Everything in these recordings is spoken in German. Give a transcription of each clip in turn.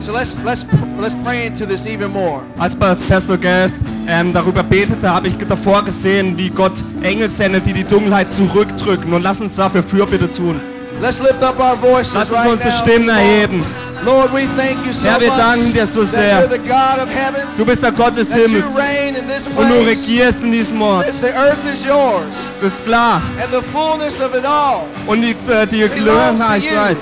So let's let's let's pray into this even more. Als Pastor Gareth ähm, darüber betete, habe ich davor gesehen, wie Gott Engel sendet, die die Dunkelheit zurückdrücken. Und lass uns dafür Fürbitte tun. Let's lift up our voices Lass uns right unsere. Stimmen erheben. Lord, we thank you so Herr, wir much danken dir so sehr. Du bist der Gott des Himmels. Und du regierst in diesem Ort. The earth is yours, Das ist klar. and the fullness of it all. Und die, äh, die Gelegenheit.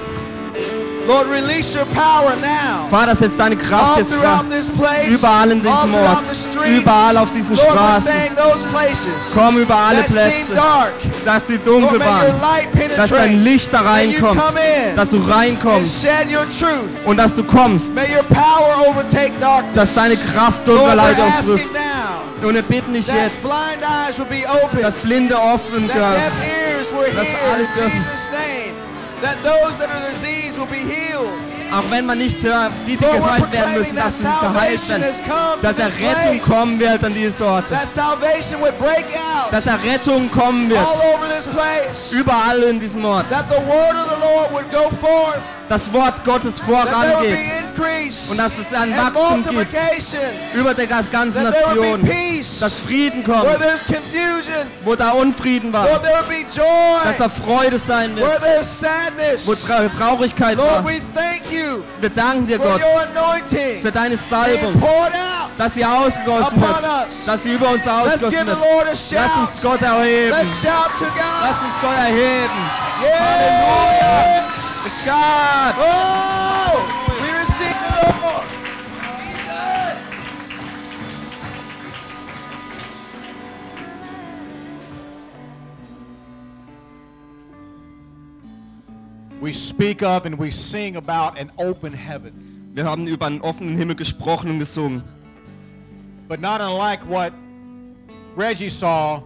Lord, release your power now. Vater, setz deine Kraft All jetzt frei. Überall in diesem Ort. Überall auf diesen Lord, Straßen. saying those places Komm über alle Plätze. dark. Dass sie dunkel waren. Dass dein Licht da reinkommt. come in Dass du reinkommst. Und dass du kommst. May your power overtake darkness. Dass deine Kraft Dunkelheit auftrifft. now Und wir bitten dich that jetzt, blind eyes will be opened. dass Blinde offen werden. Dass alles geöffnet- name. That those that are diseased will be healed. Auch wenn man nicht hört, die, die geheilt werden müssen, dass sie geheilt werden. Dass Errettung kommen wird an diese Orte. Dass Errettung kommen wird. Überall in diesem Ort. That the word of the Lord would go forth. Das Wort Gottes vorangeht. Und dass es ein Wachstum gibt. Über der ganzen Nation. Dass Frieden kommt. Wo da Unfrieden war. Dass da Freude sein wird. Wo Tra Traurigkeit war. Wir danken dir, Gott, für deine Salbung. Dass sie ausgegossen wird. Dass sie über uns ausgegossen wird. Lass uns Gott erheben. Lass uns Gott erheben. Yes. God. Oh, we receive the Lord. We speak of and we sing about an open heaven. Wir haben über einen offenen Himmel gesprochen und gesungen. But not unlike what Reggie saw,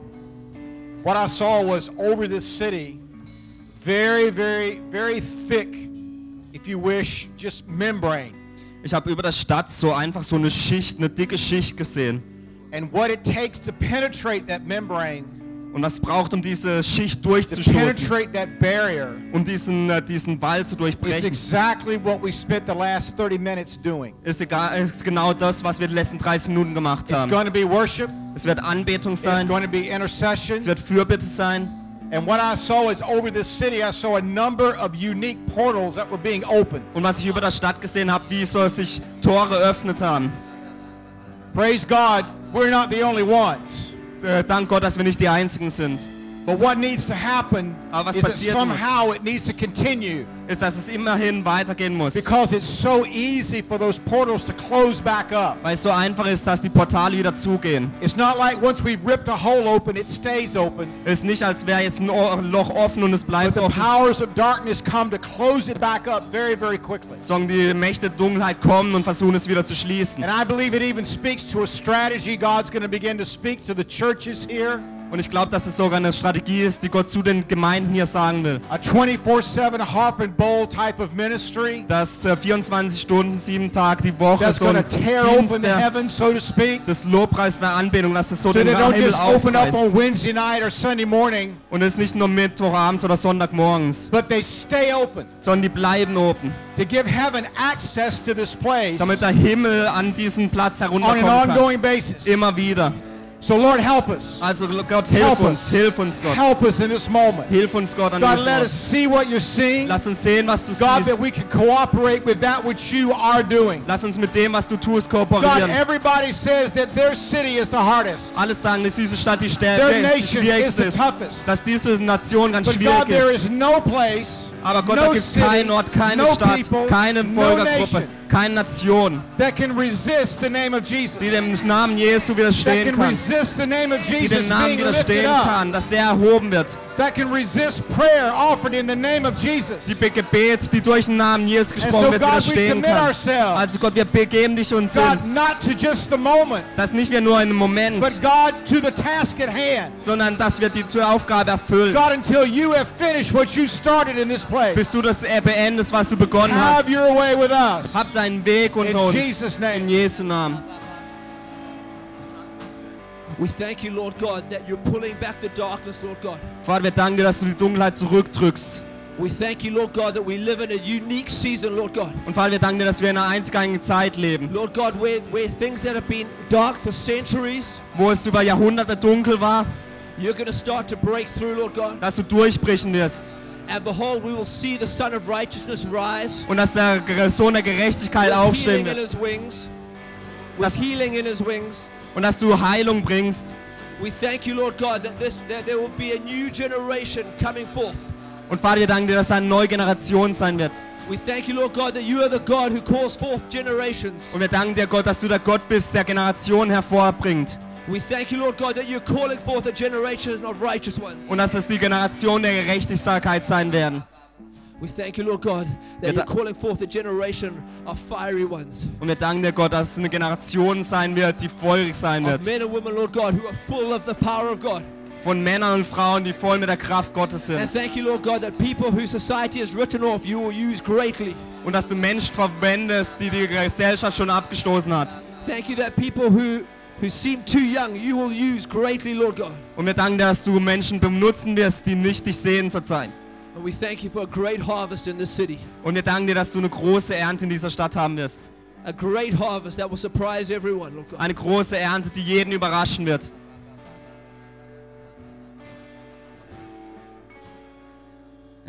what I saw was over this city, very, very, very thick, if you wish, just membrane. Ich habe über der Stadt so einfach so eine Schicht, eine dicke Schicht gesehen. And what it takes to penetrate that membrane, Und was braucht, um diese Schicht to durchzustoßen, um diesen, äh, diesen Wall zu durchbrechen, exactly what we spent the last 30 minutes doing. ist, egal, ist genau das, was wir die letzten 30 Minuten gemacht It's haben. going to be worship, Es wird Anbetung it's sein, going to be intercession. es wird Fürbitte sein. And what I saw is over this city, I saw a number of unique portals that were being opened. Und was ich über der Stadt gesehen habe, wie so sich Tore öffnet haben. Praise God, we're not the only ones. Äh, Dank Gott, dass wir nicht die Einzigen sind. But what needs to happen Aber is that passieren muss? somehow it needs to continue Ist, dass es immerhin weitergehen muss. because it's so easy for those portals to close back up. Weil es so einfach ist, dass die Portale wieder zugehen. It's not like once we've ripped a hole open, it stays open. Es ist nicht, als wäre jetzt ein Loch offen und es But bleibt the offen. powers of darkness come to close it back up very, very quickly. Sondern die Mächte Dunkelheit kommen und versuchen es wieder zu schließen. And I believe it even speaks to a strategy God's going to begin to speak to the churches here. Und ich glaube, dass es sogar eine Strategie ist, die Gott zu den Gemeinden hier sagen will. A 24-7 harp and bowl type of ministry Dass äh, 24 Stunden, sieben Tage die Woche that's so ein tear Dienst open the der, heavens, so to speak. des Lobpreis der Anbetung, dass es so So den Himmel open up on. Wednesday night or Sunday morning, Und es ist nicht nur Mittwochabends oder Sonntagmorgens, but they stay open sondern die bleiben open. to give heaven access to this place Damit der Himmel an diesen Platz on an herunterkommen kann. ongoing basis. Immer wieder. So Lord, help us. Also Gott, hilf Help uns, us. hilf uns Gott. Help us in this moment. Hilf uns Gott an God, diesem let us see what you're seeing. Lass uns sehen, was du God, siehst. that we can cooperate with that which you are doing. Lass uns mit dem, was du tust, God, kooperieren. everybody says that their city is the hardest. Alles sagen, dass diese Stadt die Their stärkste, nation is schwierigste the ist. toughest. Dass diese Nation ganz But God, schwierig there ist. is no place, Aber Gott, da no gibt es city, keinen Ort, keine no Stadt, people, keine no Völkergruppe, nation keine Nation, that can resist the name of Jesus. die dem Namen Jesu widerstehen kann. Resist the name of Die Jesus dem Namen being lifted up. kann, dass der erhoben wird. That can resist prayer offered in the name of Jesus. Die Be- Gebet, die durch den Namen Jesus gesprochen so wird, God, widerstehen kann. ourselves. Also Gott, wir begeben dich uns hin. God, not to just the moment, dass nicht wir nur einen Moment, but God, to the task at hand. sondern dass wir die zur Aufgabe erfüllen. God, until you have finished what you started in this place. Bis du das äh, beendest, was du begonnen hast. Have your way with us. Hab deinen Weg In unter uns. Jesus' name. In Jesu Namen. We thank you, Lord God, that you're pulling back the darkness, Lord God. Vater, wir danken dir, dass du die Dunkelheit zurückdrückst. We thank you, Lord God, that we live in a unique season, Lord God. Und Vater, wir danken dir, dass wir in einer einzigartigen Zeit leben, Lord God, where, where things that have been dark for centuries, wo es über Jahrhunderte dunkel war, you're going to start to break through, Lord God. dass du durchbrechen wirst. And behold, we will see the Son of Righteousness rise. Und dass der Sohn der Gerechtigkeit With aufstehen healing in wird. his wings. With Das- healing in his wings. Und dass du Heilung bringst. We thank you, Lord God, that this that there will be a new generation coming forth. Und Vater, wir danken dir, dass da eine neue Generation sein wird. We thank you, Lord God, that you are the God who calls forth generations. Und wir danken dir, Gott, dass du der Gott bist, der Generationen hervorbringt. We thank you, Lord God, that you're calling forth a generation of righteous ones. Und dass es die Generation der Gerechtigkeit sein werden. Und wir danken dir, Gott, dass es eine Generation sein wird, die feurig sein wird. men and women, Lord God, who are full of the power of God. Von Männern und Frauen, die voll mit der Kraft Gottes And sind. thank you, Lord God, that people who society has written off, you will use greatly. Und dass du Menschen verwendest, die die Gesellschaft schon abgestoßen hat. Thank you that people who, who seem too young, you will use greatly, Lord God. Und wir danken dir, dass du Menschen benutzen wirst, die nicht dich sehen zurzeit. And we thank you for a great harvest in this city. Und wir danken dir, dass du eine große Ernte in dieser Stadt haben wirst. A great harvest that will surprise everyone, Lord God. Eine große Ernte, die jeden überraschen wird.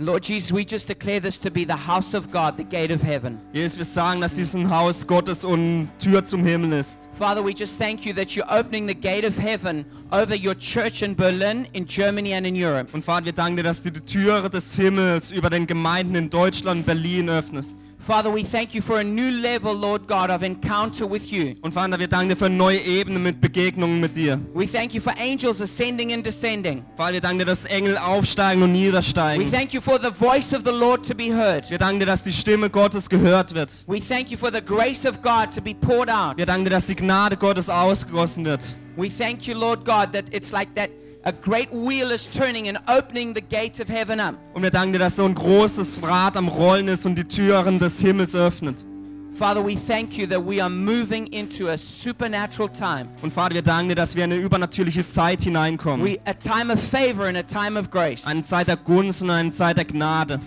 Lord Jesus, we just declare this to be the house of God, the gate of heaven. Jesus, wir sagen, dass dies ein Haus Gottes und Tür zum Himmel ist. Father, we just thank you that you're opening the gate of heaven over your church in Berlin, in Germany, and in Europe. Und Vater, wir danken dir, dass du die Türe des Himmels über den Gemeinden in Deutschland Berlin öffnest. Father, we thank you for a new level, Lord God, of encounter with you. Und Vater, wir danken dir für eine neue Ebene mit Begegnungen mit dir. We thank you for angels ascending and descending. Vater, wir danken dir, dass Engel aufsteigen und We niedersteigen. thank you for the voice of the Lord to be heard. Wir danken dir, dass die Stimme Gottes gehört wird. We thank you for the grace of God to be poured out. Wir danken dir, dass die Gnade Gottes ausgegossen wird. We thank you, Lord God, that it's like that a great wheel is turning and opening the gate of heaven up. Und wir danken dir, dass so ein großes Rad am Rollen ist und die Türen des Himmels öffnet. Father, we thank you that we are moving into a supernatural time. Und Vater, wir danken dir, dass wir in eine übernatürliche Zeit hineinkommen. We a time of favor and a time of grace. Eine Zeit der Gunst und eine Zeit der Gnade.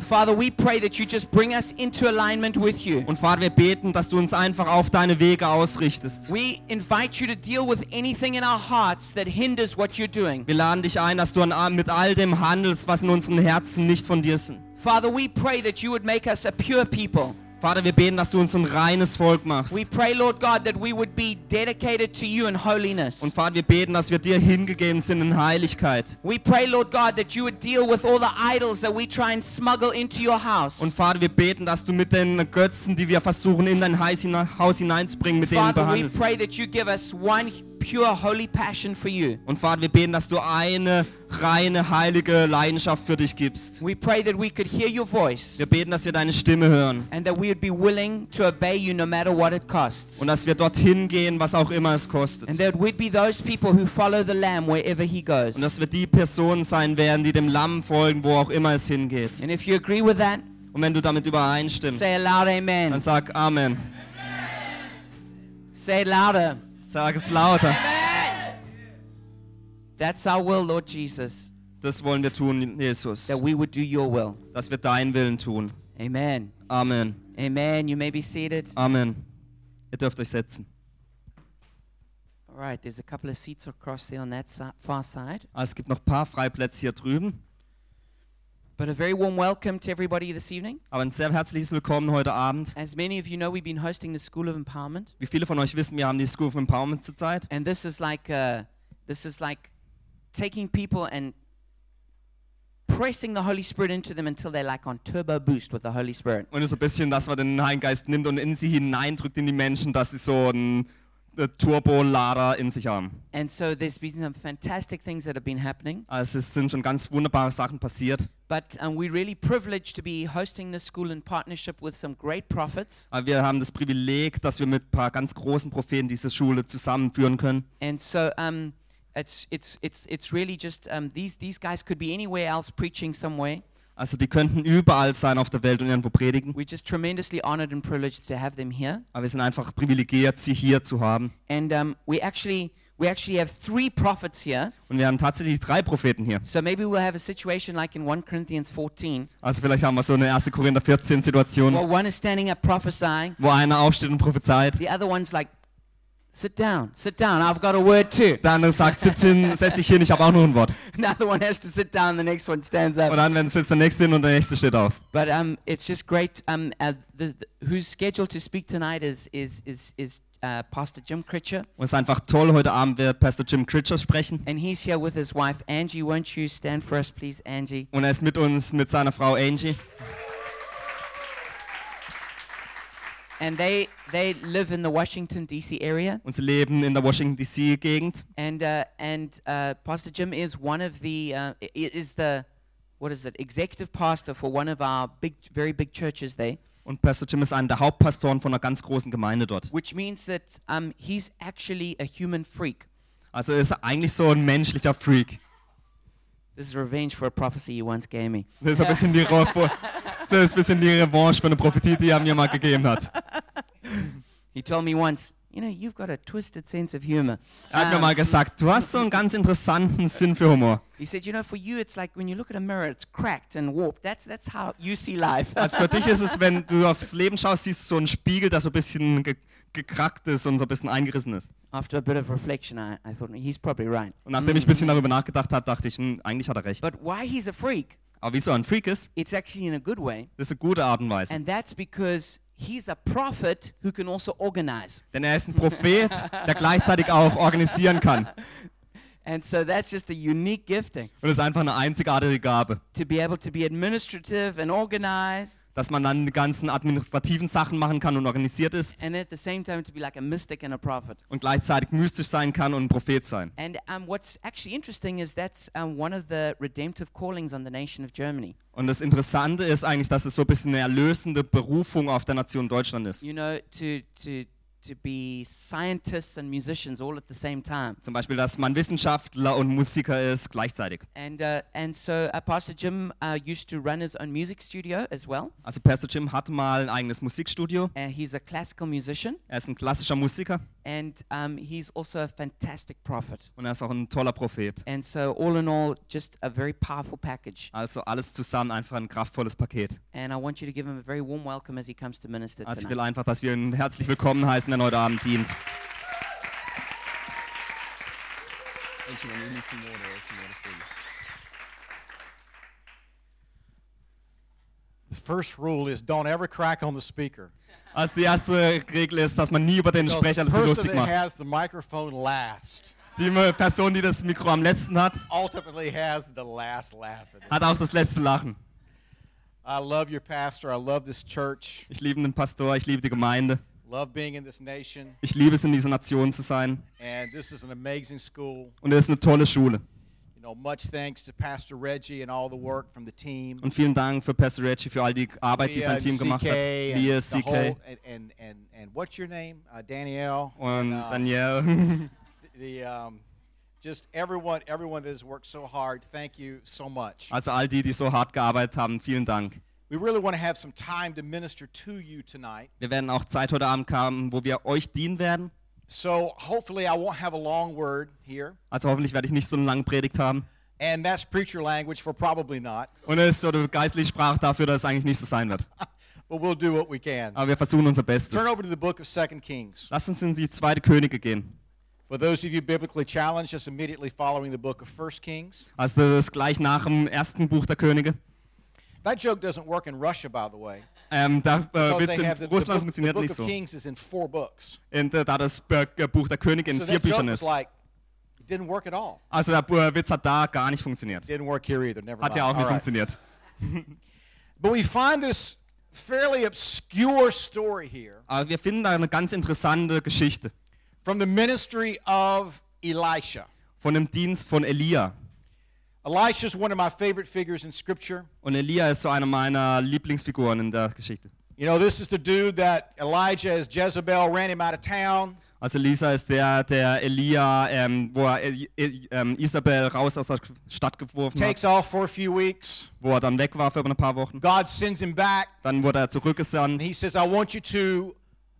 Father, we pray that you just bring us into alignment with you. Und Vater, wir beten, dass du uns einfach auf deine Wege ausrichtest. We invite you to deal with anything in our hearts that hinders what you're doing. Wir laden dich ein, dass du an, mit all dem handelst, was in unseren Herzen nicht von dir sind. Father, we pray that you would make us a pure people. Vater, wir beten, dass du uns ein reines Volk machst. We pray, Lord God, that we would be dedicated to you in holiness. Und Vater, wir beten, dass wir dir hingegeben sind in Heiligkeit. We pray, Lord God, that you would deal with all the idols that we try and smuggle into your house. Und Vater, wir beten, dass du mit den Götzen, die wir versuchen, in dein Haus hineinzubringen, mit denen Father, we behandelst. pray that you give us one pure, holy passion for you. Und Vater, wir beten, dass du eine reine, heilige Leidenschaft für dich gibst. We pray that we could hear your voice Wir beten, dass wir deine Stimme hören. and that we would be willing to obey you no matter what it costs. Und dass wir dorthin gehen, was auch immer es kostet. And that we'd be those people who follow the Lamb wherever he goes. Und dass wir die Personen sein werden, die dem Lamm folgen, wo auch immer es hingeht. And if you agree with that, Und wenn du damit übereinstimmst, say a loud dann amen. sag Amen. Say it louder. Sag es lauter. That's our will, Lord Jesus, Das wollen wir tun, Jesus. that we would do your will. Dass wir deinen Willen tun. Amen. Amen. Amen. You may be seated. Amen. Ihr dürft euch setzen. All right, there's a couple of seats across there on that far side. Ah, Es gibt noch ein paar Freiplätze hier drüben. But a very warm welcome to everybody this evening. Aber ein sehr herzliches Willkommen heute Abend. As many of you know, we've been hosting the School of Empowerment, Wie viele von euch wissen, wir haben die School of Empowerment zurzeit. and this is like uh, this is like taking people and pressing the Holy Spirit into them until they're like on turbo boost with the Holy Spirit. Und es ist so ein bisschen das, was den Heiligen Geist nimmt und in sie hineindrückt in die Menschen, dass sie so äh, Turbolader in sich haben. And so there's been some fantastic things that have been happening. Also es sind schon ganz wunderbare Sachen passiert. But um, we're really privileged to be hosting this school in partnership with some great prophets. Aber wir haben das Privileg, dass wir mit ein paar ganz großen Propheten diese Schule zusammenführen können. And so um, it's, it's, it's, it's really just um, these, these guys could be anywhere else preaching somewhere. Also die könnten überall sein auf der Welt und irgendwo predigen. We're just tremendously honored and privileged to have them here. Aber wir sind einfach privilegiert, sie hier zu haben. And um, we actually we actually have three prophets here. Und wir haben tatsächlich drei Propheten hier. So maybe we'll have a situation like in 1 Corinthians 14, Also vielleicht haben wir so eine 1. Korinther 14 Situation, where one is standing up prophesying, wo einer aufsteht und prophezeit. the other one's like, sit down, sit down, I've got a word too. Der andere sagt, sitz hin, setz dich hin, ich habe auch noch ein Wort. Another one has to sit down, the next one stands Und up. dann wenn sitzt der nächste hin und der nächste steht auf. But um, it's just great. Um, uh, the, the, who's scheduled to speak tonight is is is is uh, Pastor Jim Critcher, Und es ist einfach toll, heute Abend wird Pastor Jim Critcher sprechen. and he's here with his wife Angie. Won't you stand for us, please, Angie? Und er ist mit uns, mit seiner Frau Angie. And they they live in the Washington D.C. area, Und sie leben in der Washington DC Gegend. and uh, and uh, Pastor Jim is one of the uh, is the what is it executive pastor for one of our big very big churches there, Und Pastor Jim ist einer der Hauptpastoren von einer ganz großen Gemeinde dort. which means that um, he's actually a human freak. Also ist er eigentlich so ein menschlicher Freak. This is revenge for a prophecy you once gave me. Das ist ein bisschen die, Re so ist ein bisschen die Revanche für eine Prophetie, die er mir mal gegeben hat. He told me once, you know, you've got a twisted sense of humor. Er hat mir Um, mal gesagt, du hast so einen ganz interessanten Sinn für Humor. he said, you know, for you, it's like when you look at a mirror, it's cracked and warped. That's that's how you see life. Also für dich ist es, wenn du aufs Leben schaust, siehst du so einen Spiegel, der so ein bisschen ge gekrackt ist und so ein bisschen eingerissen ist. After a bit of reflection, I, I thought he's probably right. Und nachdem ich ein bisschen darüber nachgedacht habe, dachte ich, hm, eigentlich hat er recht. But why he's a freak? Aber wieso ein Freak ist, It's actually in a good way, das ist eine gute Art und Weise. and that's because he's a prophet who can also organize. Denn er ist ein Prophet, der gleichzeitig auch organisieren kann. And so that's just a unique gifting Und das ist einfach eine einzigartige Gabe. to be able to be administrative and organized, Dass man dann die ganzen administrativen Sachen machen kann und organisiert ist and at the same time to be like a mystic and a prophet. und gleichzeitig mystisch sein kann und ein Prophet sein. And um, what's actually interesting is that's um, one of the redemptive callings on the nation of Germany. Und das Interessante ist eigentlich, dass es so ein bisschen eine erlösende Berufung auf der Nation Deutschland ist. You know, to to to be scientists and musicians all at the same time. Zum Beispiel, dass man Wissenschaftler und Musiker ist gleichzeitig. And uh, and so uh, Pastor Jim uh, used to run his own music studio as well. Also Pastor Jim hatte mal ein eigenes Musikstudio. Uh, he's a classical musician, Er ist ein klassischer Musiker and um, he's also a fantastic prophet. und er ist auch ein toller Prophet. And so, all in all, just a very powerful package. Also alles zusammen einfach ein kraftvolles Paket. And I want you to give him a very warm welcome as he comes to minister Also ich tonight. will einfach, dass wir ihn herzlich willkommen heißen, der heute Abend dient. The first rule is don't ever crack on the speaker. Also die erste Regel ist, dass man nie über den Sprecher person lustig macht. has the microphone last Die Person, die das Mikro am letzten hat, ultimately has the last laugh. Hat auch das letzte Lachen. I love your pastor. I love this church. Ich liebe den Pastor, ich liebe die Gemeinde. Love being in this nation. Ich liebe es, in dieser Nation zu sein. And this is an amazing school. Und es ist eine tolle Schule. You know, much thanks to Pastor Reggie and all the work from the team. Und vielen Dank für Pastor Reggie für all die Arbeit, die sein Team gemacht hat. Lia, CK? Uh, Danielle. und Danielle. The, just everyone, everyone that has worked so hard. Thank you so much. Also all die, die so hart gearbeitet haben, vielen Dank. We really want to have some time to minister to you tonight. Wir werden auch Zeit heute Abend haben, wo wir euch dienen werden. So hopefully I won't have a long word here. Also hoffentlich werde ich nicht so eine lange Predigt haben. And that's preacher language for probably not. Und es ist so eine geistliche Sprache dafür, dass es eigentlich nicht so sein wird. But we'll do what we can. Aber wir versuchen unser Bestes. Turn over to the book of Second Kings. Lasst uns in die zweite Könige gehen. For those of you biblically challenged, just immediately following the book of First Kings. Also das gleich nach dem ersten Buch der Könige. That joke doesn't work in Russia, by the way. Ähm, da äh, Witz in the, Russland the funktioniert nicht so. Kings is in four books. Und äh, da das äh, Buch der Könige in So vier Büchern ist. like, it didn't work at all. Also der äh, Witz hat da gar nicht funktioniert. Didn't work here either. Never Hat ja auch nicht right. funktioniert. But we find this fairly obscure story here Aber wir finden da eine ganz interessante Geschichte from the ministry of Elisha. von dem Dienst von Elia. Elisha is one of my favorite figures in Scripture. Und Elia ist so eine meiner Lieblingsfiguren in der Geschichte. You know, this is the dude that Elijah, as Jezebel ran him out of town. Also Lisa ist der, der Elia, ähm, wo er äh, äh, ähm, Isabel raus aus der Stadt geworfen hat, takes off for a few weeks. wo er dann weg war für ein paar Wochen. God sends him back, Dann wurde er and zurückgesandt he says, I want you to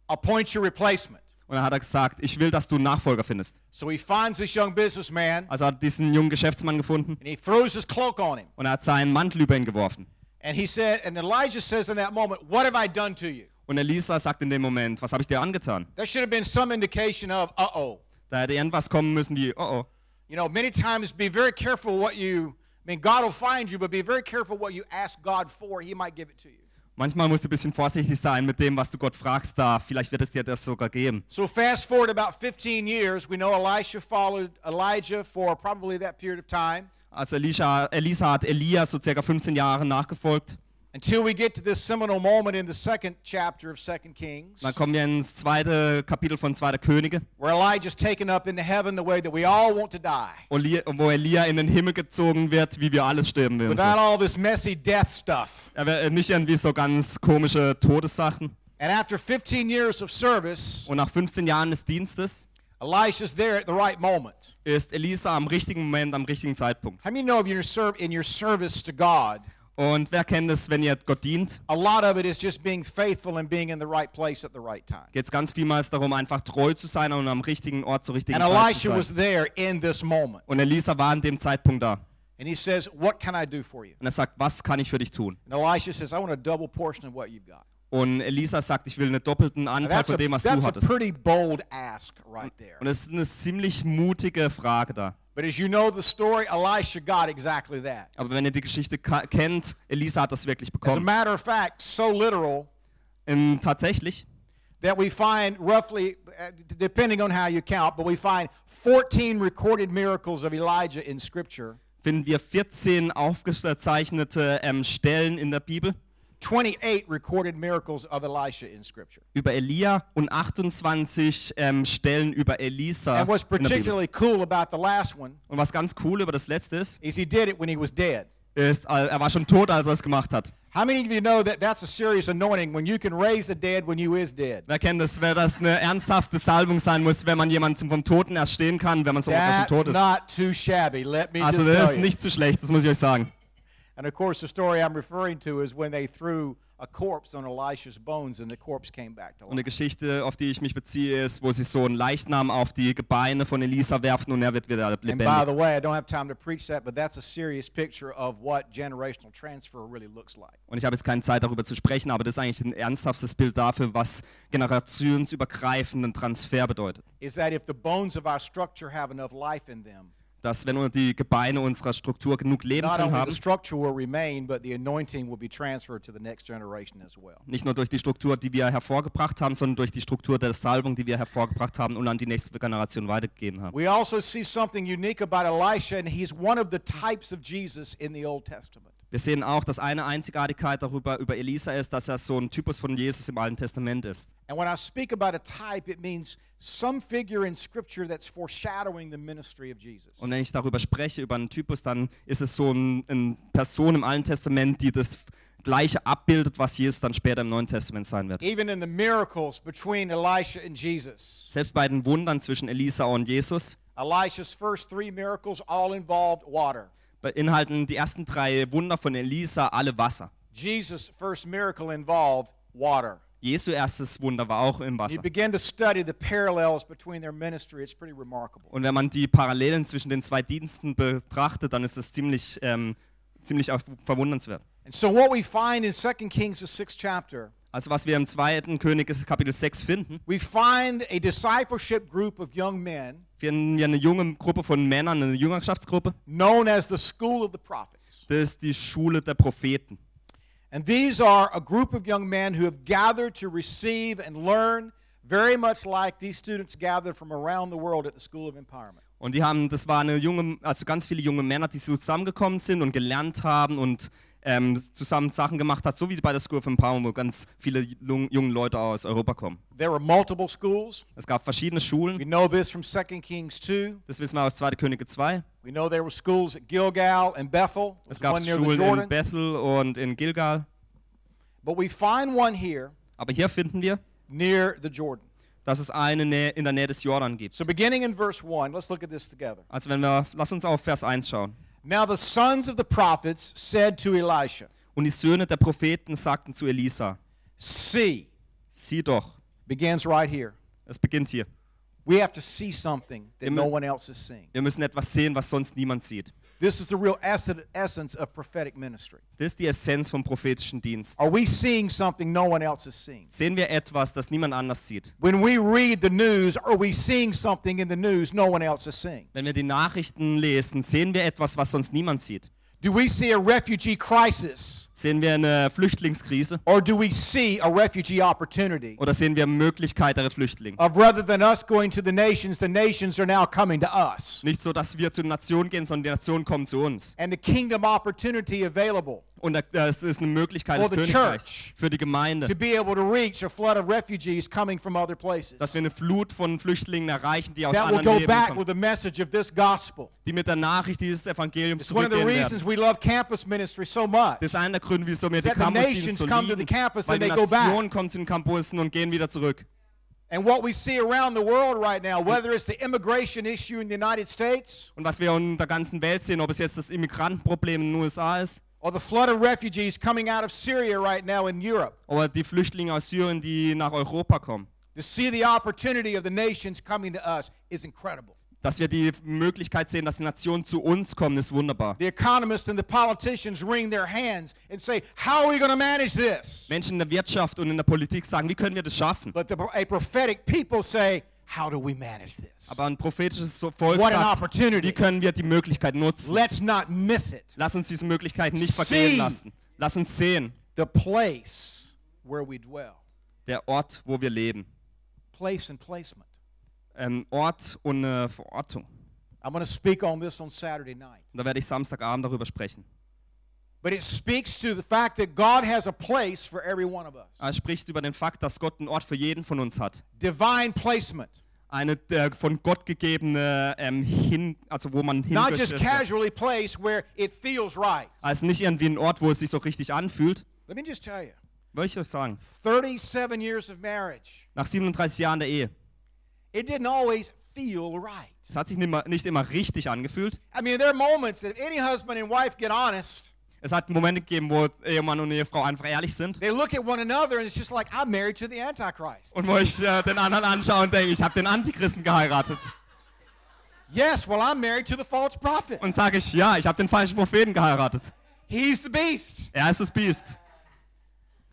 appoint your replacement. Und dann hat er gesagt, ich will, dass du einen Nachfolger findest. So he finds this young businessman Also hat diesen jungen Geschäftsmann gefunden and he throws his cloak on him. und er hat seinen Mantel über ihn geworfen. And he said, and Elijah says in that moment, What have I done to you? Und Elisa sagt in dem Moment, was habe ich dir angetan? There should have been some indication of, uh oh. Da hätte irgendwas kommen müssen wie, oh oh. You know, many times be very careful what you, I mean, God will find you, but be very careful what you ask God for. He might give it to you. Manchmal musst du ein bisschen vorsichtig sein mit dem, was du Gott fragst da. Vielleicht wird es dir das sogar geben. So fast forward about 15 years, we know Elisha followed Elijah for probably that period of time Also Elisha, Elisa hat Elia so circa 15 Jahre nachgefolgt. Until we get to this seminal moment in the second chapter of Second Kings, Dann kommen wir ins zweite Kapitel von 2. Könige, where Elijah's taken up into heaven the way that we all want to die, wo Elia in den Himmel gezogen wird, wie wir alles sterben werden. without all this messy death stuff. Er wird nicht irgendwie so ganz komische Todessachen. And after 15 years of service, Und nach 15 Jahren des Dienstes Elisha's there at the right moment. ist Elisa am richtigen Moment, am richtigen Zeitpunkt. How many know if you're serve in your service to God, Und wer kennt es, wenn ihr Gott dient, a lot of it is just being faithful and being in the right place at the right time. geht es ganz vielmals darum, einfach treu zu sein und am richtigen Ort zur richtigen And Zeit zu Elisha sein. was there in this moment. Und Elisa war an dem Zeitpunkt da. And he says, What can I do for you? Und er sagt, was kann ich für dich tun? And Elisha says, I want a double portion of what you've got. Und Elisa sagt, ich will einen doppelten Anteil von dem, was du hattest. right. Und es ist eine ziemlich mutige Frage da. But as you know the story, Elisha got exactly that. Aber wenn ihr die Geschichte kennt, Elisa hat das wirklich As a bekommen. matter of fact, so literal Ähm, tatsächlich that we find roughly, uh, depending on how you count, but we find 14 recorded miracles of Elijah in Scripture, finden wir 14 aufgezeichnete ähm, Stellen in der Bibel 28 recorded miracles of Elisha in Scripture. über Elia und 28 ähm, Stellen über Elisa And what's particularly cool about the last one Und was ganz cool über das letzte ist, is he did it when he was dead. ist, er war schon tot, als er es gemacht hat. How many of you know that that's a serious anointing when you can raise the dead when you is dead? Wer kennt das, wer das eine ernsthafte Salbung sein muss, wenn man jemanden vom Toten erstehen kann, wenn man so That's vom Tod ist. not too shabby, let me Also das ist nicht zu schlecht, das muss ich euch sagen. And of course, the story I'm referring to is when they threw a corpse on Elisha's bones and the corpse came back to Und eine life. Geschichte, auf die ich mich beziehe, ist, wo sie so einen Leichnam auf die Gebeine von Elisa werfen und er wird wieder And by lebendig. the way, I don't have time to preach that, but that's a serious picture of what generational transfer really looks like. Und ich habe jetzt keine Zeit darüber zu sprechen, aber das ist eigentlich ein ernsthaftes Bild dafür, was generationsübergreifenden Transfer bedeutet. Is that if the bones of our structure have enough life in them, Dass wenn die Gebeine unserer Struktur genug Leben drin haben, remain, well. nicht nur durch die Struktur, die wir hervorgebracht haben, sondern durch die Struktur der Salbung, die wir hervorgebracht haben und an die nächste Generation weitergegeben haben. We also see something unique about Elisha, and he's one of the types of Jesus in the Old Testament. Wir sehen auch, dass eine Einzigartigkeit darüber über Elisa ist, dass er so ein Typus von Jesus im Alten Testament ist. And when I speak about a type, it means some figure in Scripture that's foreshadowing the ministry of Jesus. Und wenn ich darüber spreche, über einen Typus, dann ist es so ein, eine Person im Alten Testament, die das Gleiche abbildet, was Jesus dann später im Neuen Testament sein wird. Even in the miracles between Elisha and Jesus, Selbst bei den Wundern zwischen Elisa und Jesus Elisha's first three miracles all involved water. Beinhalten die ersten drei Wunder von Elisa alle Wasser. Jesus' first miracle involved water. Jesu erstes Wunder war auch im Wasser. begin to study the parallels between their ministry, it's pretty remarkable. Und wenn man die Parallelen zwischen den zwei Diensten betrachtet, dann ist es ziemlich, ähm, ziemlich auch verwundernswert. And so, what we find in 2 Kings, the sixth chapter, Also was wir im zweiten König Kapitel 6 finden, we find a discipleship group of young men wir eine junge Gruppe von Männern, eine Jüngerschaftsgruppe. known as the School of the Prophets. Das ist die Schule der Propheten. And these are a group of young men who have gathered to receive and learn, very much like these students gathered from around the world at the School of Empowerment. Und die haben, das waren eine junge, also ganz viele junge Männer, die zusammengekommen sind und gelernt haben und ähm, zusammen Sachen gemacht hat, so wie bei der School of Empowerment, wo ganz viele jung, junge Leute aus Europa kommen. There were multiple schools. Es gab verschiedene We Schulen, know this from 2 Kings 2. das wissen wir aus 2. Könige 2. We know there were schools at Gilgal and Bethel, Es gab Schulen in. Bethel und in Gilgal. But we find one here Aber hier finden wir, near the Jordan. dass es eine in der Nähe des Jordan gibt. So beginning in verse 1, let's look at this together. Also wenn wir, lass uns auf Vers 1 schauen. Now the sons of the prophets said to Elisha, Und die Söhne der Propheten sagten zu Elisa, See, sieh doch, begins right here. Es beginnt hier. We have to see something that Immer- no one else is seeing. Wir müssen etwas sehen, was sonst niemand sieht. This is the real esse- essence of prophetic ministry. Das ist die Essenz vom prophetischen Dienst. Are we seeing something no one else is seeing? Sehen wir etwas, das niemand anders sieht. When we read the news, are we seeing something in the news no one else is seeing? Wenn wir die Nachrichten lesen, sehen wir etwas, was sonst niemand sieht. Do we see a refugee crisis Sehen wir eine Flüchtlingskrise or do we see a refugee opportunity? oder sehen wir Möglichkeit der Flüchtlinge? Of rather than us going to the nations, the nations are now coming to us. Nicht so, dass wir zu den Nationen gehen, sondern die Nationen kommen zu uns. And the kingdom opportunity available Und da- es ist eine Möglichkeit des Königreichs für die Gemeinde, dass wir eine Flut von Flüchtlingen erreichen, die aus anderen back kommen, die mit der Nachricht dieses Evangeliums zurückgehen werden. Das ist einer der Gründe, wieso wir die That the Campusdienste so lieben, weil die. Nationen kommen zu den Campussen und gehen wieder zurück. And what we see around the world right now, whether it's the immigration issue in the United States Und was wir in der ganzen Welt sehen, ob es jetzt das Immigrantenproblem in den USA ist, or the flood of refugees coming out of Syria right now in Europe, oder die Flüchtlinge aus Syrien, die nach Europa kommen, to see the opportunity of the nations coming to us is incredible. Dass wir die Möglichkeit sehen, dass die Nationen zu uns kommen, ist wunderbar. The economists and the politicians wring their hands and say, How are we going to manage this? Menschen in der Wirtschaft und in der Politik sagen, wie können wir das schaffen? But the, a prophetic people say, How do we manage this? Aber ein prophetisches Volk What sagt, opportunity. wie können wir die Möglichkeit nutzen? Let's not miss it. Lass uns diese Möglichkeit nicht See. vergehen lassen. Lass uns sehen, The place where we dwell. der Ort, wo wir leben. Place and placement. Ähm, Ort und eine Verortung. I'm going to speak on this on Saturday night. Da werde ich Samstagabend darüber sprechen. But it speaks to the fact that God has a place for every one of us. Er spricht über den Fakt, dass Gott einen Ort für jeden von uns hat. Divine placement. Eine äh, von Gott gegebene ähm, hin, also wo man Not just casually placed where it feels right. Also nicht irgendwie ein Ort, wo es sich so richtig anfühlt. Let me just tell you Will ich euch sagen. 37 years of marriage, Nach 37 Jahren der Ehe. It didn't always feel right. Es hat sich nicht immer, nicht immer richtig angefühlt. I mean, there are moments that if any husband and wife get honest, Es hat Momente gegeben, wo Ehemann und Ehefrau einfach ehrlich sind. they look at one another and it's just like, I'm married to the Antichrist. Und wo ich äh, den anderen anschaue und denke, ich habe den Antichristen geheiratet. Yes, well, I'm married to the false prophet. Und sage ich, ja, ich habe den falschen Propheten geheiratet. He's the beast. Er ist das Biest.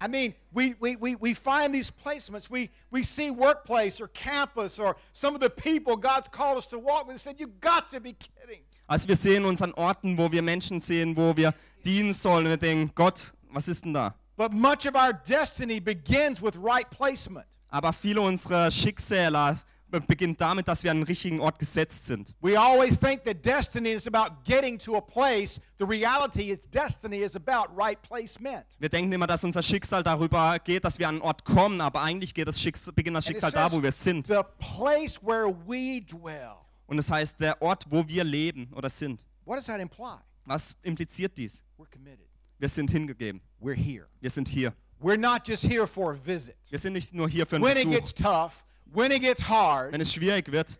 I mean, we, we, we, we find these placements. We, we see workplace or campus or some of the people God's called us to walk with said, You got to be kidding. Also wir sehen uns an Orten, wo wir Menschen sehen, wo wir dienen sollen. Und wir denken, Gott, was ist denn da? But much of our destiny begins with right placement. Aber viele unserer Schicksale beginnt damit, dass wir an den richtigen Ort gesetzt sind. We always think that destiny is about getting to a place. The reality is, destiny is about right placement. Wir denken immer, dass unser Schicksal darüber geht, dass wir an einen Ort kommen, aber eigentlich geht das Schicksal, beginnt das it Schicksal da, wo wir sind. The place where we dwell. Und das heißt, der Ort, wo wir leben oder sind. What does that imply? Was impliziert dies? We're committed. Wir sind hingegeben. We're here. Wir sind hier. We're not just here for a visit. Wir sind nicht nur hier für einen When it Besuch. gets tough, when it gets hard, Wenn es schwierig wird,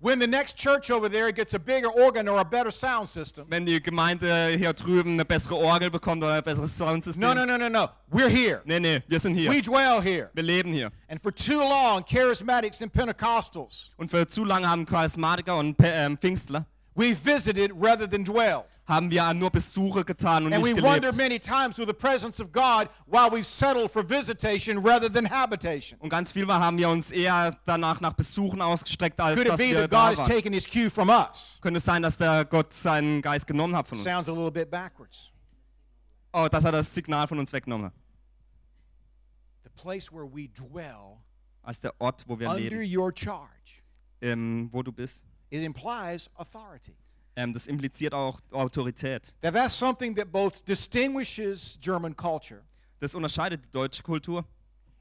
when the next church over there gets a bigger organ or a better sound system. wenn die Gemeinde hier drüben eine bessere Orgel bekommt oder ein besseres Soundsystem. No, no, no, no, no. We're here. Nee, nee, wir sind hier. We dwell here. Wir leben hier. And for too long, charismatics and Pentecostals, Und für zu lange haben Charismatiker und ähm, Pfingstler we visited rather than dwelled. Haben wir nur Besuche getan und And we nicht wondered gelebt. many times with the presence of God while we've settled for visitation rather than habitation. Und ganz viel haben wir uns eher danach nach Besuchen ausgestreckt, als Could it dass be wir that God has waren. taken his cue from us? Könnte es sein, dass der Gott seinen Geist genommen hat von uns? Sounds a little bit backwards. Oh, dass er das Signal von uns weggenommen hat. The place where we dwell Als der Ort, wo wir under leben, your charge. ähm, wo du bist. It implies authority. Ähm, das impliziert auch Autorität. Now that's something that both distinguishes German culture Das unterscheidet die deutsche Kultur,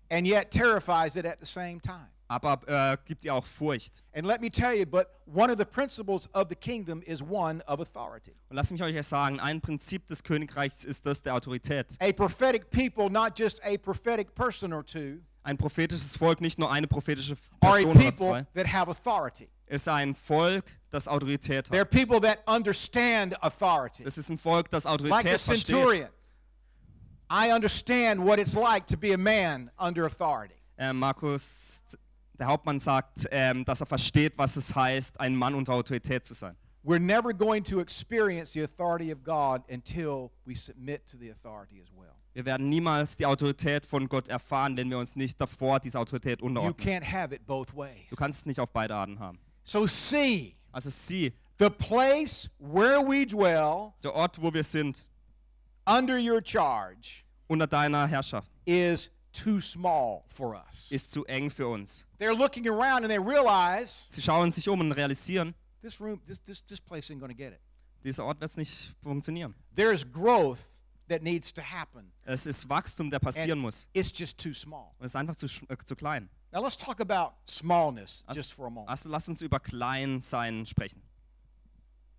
and yet terrifies it at the same time. aber äh, gibt ihr auch Furcht. And let me tell you, but one of the principles of the kingdom is one of authority. Und lasst mich euch sagen, ein Prinzip des Königreichs ist das der Autorität. A prophetic people, not just a prophetic person or two, Ein prophetisches Volk, nicht nur eine prophetische are a Person oder people zwei, that have authority. Ist ein Volk, das Autorität They're hat. people that understand authority. Es ist ein Volk, das Like the Autorität versteht. centurion. I understand what it's like to be a man under authority. Äh, Markus der Hauptmann sagt, ähm, dass er versteht, was es heißt, ein Mann unter Autorität zu sein. We're never going to experience the authority of God until we submit to the authority as well. Wir werden niemals die Autorität von Gott erfahren, wenn wir uns nicht davor dieser Autorität You unterordnen. can't have it both ways. Du kannst es nicht auf beide Arten haben. So see, Also sieh, the place where we dwell der Ort, wo wir sind, under your charge unter deiner Herrschaft, is too small for us. ist zu eng für uns. They're looking around and they realize Sie schauen sich um und realisieren, this room, this, this, this place ain't going to get it. dieser Ort wird nicht funktionieren. There's growth that needs to happen. Es ist Wachstum, der passieren And muss. it's just too small. Und es ist einfach zu, äh, zu klein. Now let's talk about smallness Also, just for a moment. also lass uns über Kleinsein sprechen.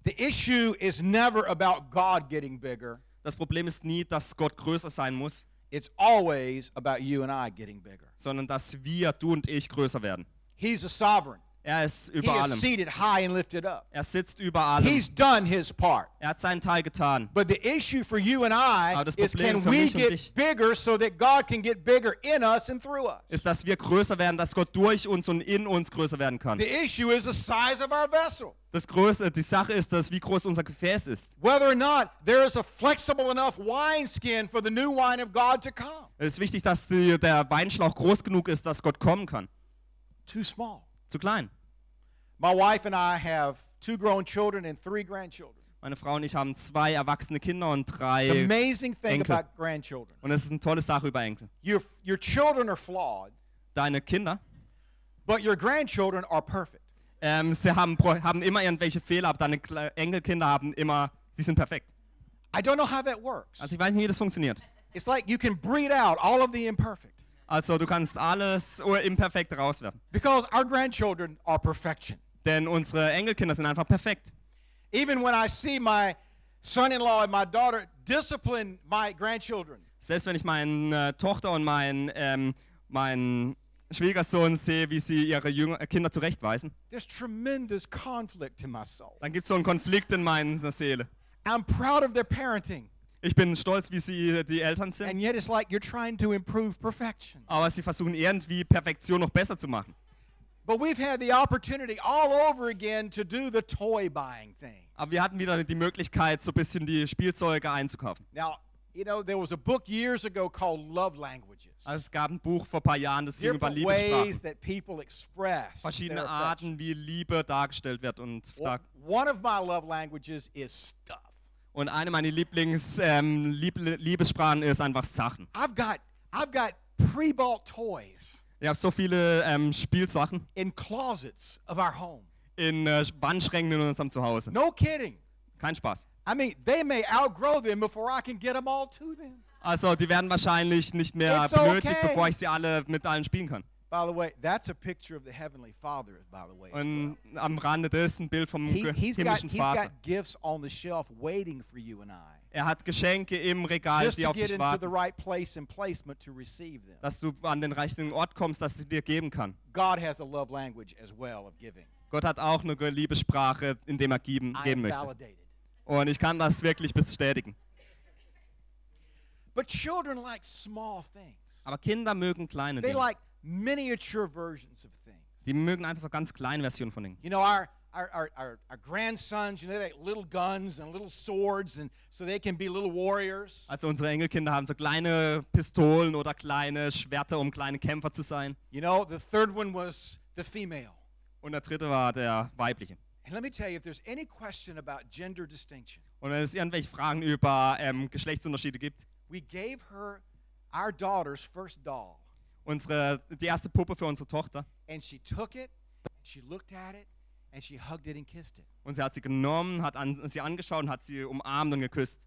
The issue is never about God getting bigger. Das Problem ist nie, dass Gott größer sein muss, It's always about you and I getting bigger. sondern dass wir, du und ich, größer werden. He's a sovereign. Er ist He über is allem. seated high and lifted up. Er sitzt über allem. He's done his part. Er hat seinen Teil getan. But the issue for you and I is can we get bigger so that God can get bigger in us and through us? Ist, dass wir größer werden, dass Gott durch uns und in uns größer werden kann. The issue is the size of our vessel. Das Größe, die Sache ist, dass wie groß unser Gefäß ist. Whether or not there is a flexible enough wineskin for the new wine of God to come. Es ist wichtig, dass die, der Weinschlauch groß genug ist, dass Gott kommen kann. Too small. Zu klein. My wife and I have two grown children and three grandchildren. Meine Frau und ich haben zwei erwachsene Kinder und It's drei. amazing thing Enkel. about grandchildren. Und es ist eine tolle Sache über Enkel. Your, your children are flawed, Deine Kinder, but your grandchildren are perfect. ähm, sie haben, pro- haben immer irgendwelche Fehler, aber deine Kle- Enkelkinder haben immer, die sind perfekt. I don't know how that works. Also ich weiß nicht, wie das funktioniert. It's like you can breed out all of the imperfect Also du kannst alles imperfekt rauswerfen. because our grandchildren are perfection. Denn unsere Enkelkinder sind einfach perfekt. Even when I see my son in law and my daughter discipline my grandchildren, Selbst wenn ich meine äh, Tochter und meinen ähm, meinen Schwiegersohn sehe, wie sie ihre Jünger, äh, Kinder zurechtweisen, there's tremendous conflict in my soul. dann gibt es so einen Konflikt in meiner Seele. I'm proud of their parenting, Ich bin stolz, wie sie die Eltern sind, and yet it's like you're trying to improve perfection. aber sie versuchen irgendwie Perfektion noch besser zu machen. But we've had the opportunity all over again to do the toy buying thing. Aber wir hatten wieder die Möglichkeit, so ein bisschen die Spielzeuge einzukaufen. Now, you know, there was a book years ago called Love Languages. Also es gab ein Buch vor ein paar Jahren, das ging über Different ways Liebessprachen. that people express Verschiedene. Arten, wie Liebe dargestellt wird. Und, Well, One of my love languages is stuff. Und eine meiner Lieblings ähm, Lieb Liebessprachen ist einfach Sachen. I've got I've got pre-bought toys Ich habe so viele ähm, Spielsachen in closets of our home. in äh, Wandschränken in unserem Zuhause. No kidding. Kein Spaß. I mean, they may outgrow them before I can get them all to them. Also die werden wahrscheinlich nicht mehr It's benötigt, okay. bevor ich sie alle mit allen spielen kann. By the way, that's a picture of the heavenly Father. By the way, as well. Und am Rande des ein Bild vom he, he's got himmlischen he's Vater. got gifts on the shelf waiting for you and I, Er hat Geschenke im Regal, just die to auf get dich into the warten, right place and placement to receive them. dass du an den richtigen Ort kommst, dass sie dir geben kann. God has a love language as well of giving. Gott hat auch eine Liebessprache, in dem er geben, geben möchte. validated. Und ich kann das wirklich bestätigen. But children like small things. Aber Kinder mögen kleine They Dinge. like miniature versions of things. Die mögen einfach so ganz kleine Versionen von Dingen. You know, our, our, our, our, our grandsons, you know, they little guns and little swords, and so they can be little warriors. Also unsere Enkelkinder haben so kleine Pistolen oder kleine Schwerter, um kleine Kämpfer zu sein. You know, the third one was the female. Und der dritte war der weibliche. And let me tell you, if there's any question about gender distinction, Und wenn es irgendwelche Fragen über ähm, Geschlechtsunterschiede gibt, we gave her our daughter's first doll, unsere, die erste Puppe für unsere Tochter, and she took it, she looked at it, and she hugged it and kissed it. und sie hat sie genommen, hat an, sie angeschaut und hat sie umarmt und geküsst.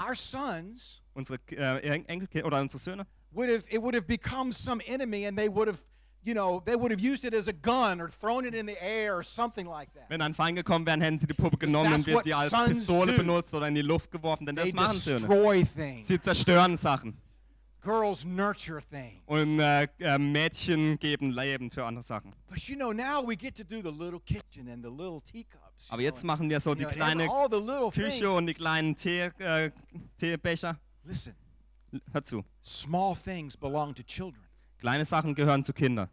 Our sons Unsere äh, Enkelkinder oder unsere Söhne, would have it would have become some enemy, and they would have, you know, they would have used it as a gun or thrown it in the air or something like that. wenn ein Feind gekommen wäre, hätten sie die Puppe genommen und wird die als Pistole do. benutzt oder in die Luft geworfen, denn das machen Söhne. things. Sie zerstören Sachen. Girls nurture things. Und äh, äh, Mädchen geben Leben für andere Sachen. But you know, now we get to do the little kitchen and the little teacups. you Aber know, jetzt and, machen wir so you die know, and kleine all the little Küche things. und die kleinen Tee, äh, Teebecher. Listen, Hör zu. small things belong to children. Kleine Sachen gehören zu Kindern.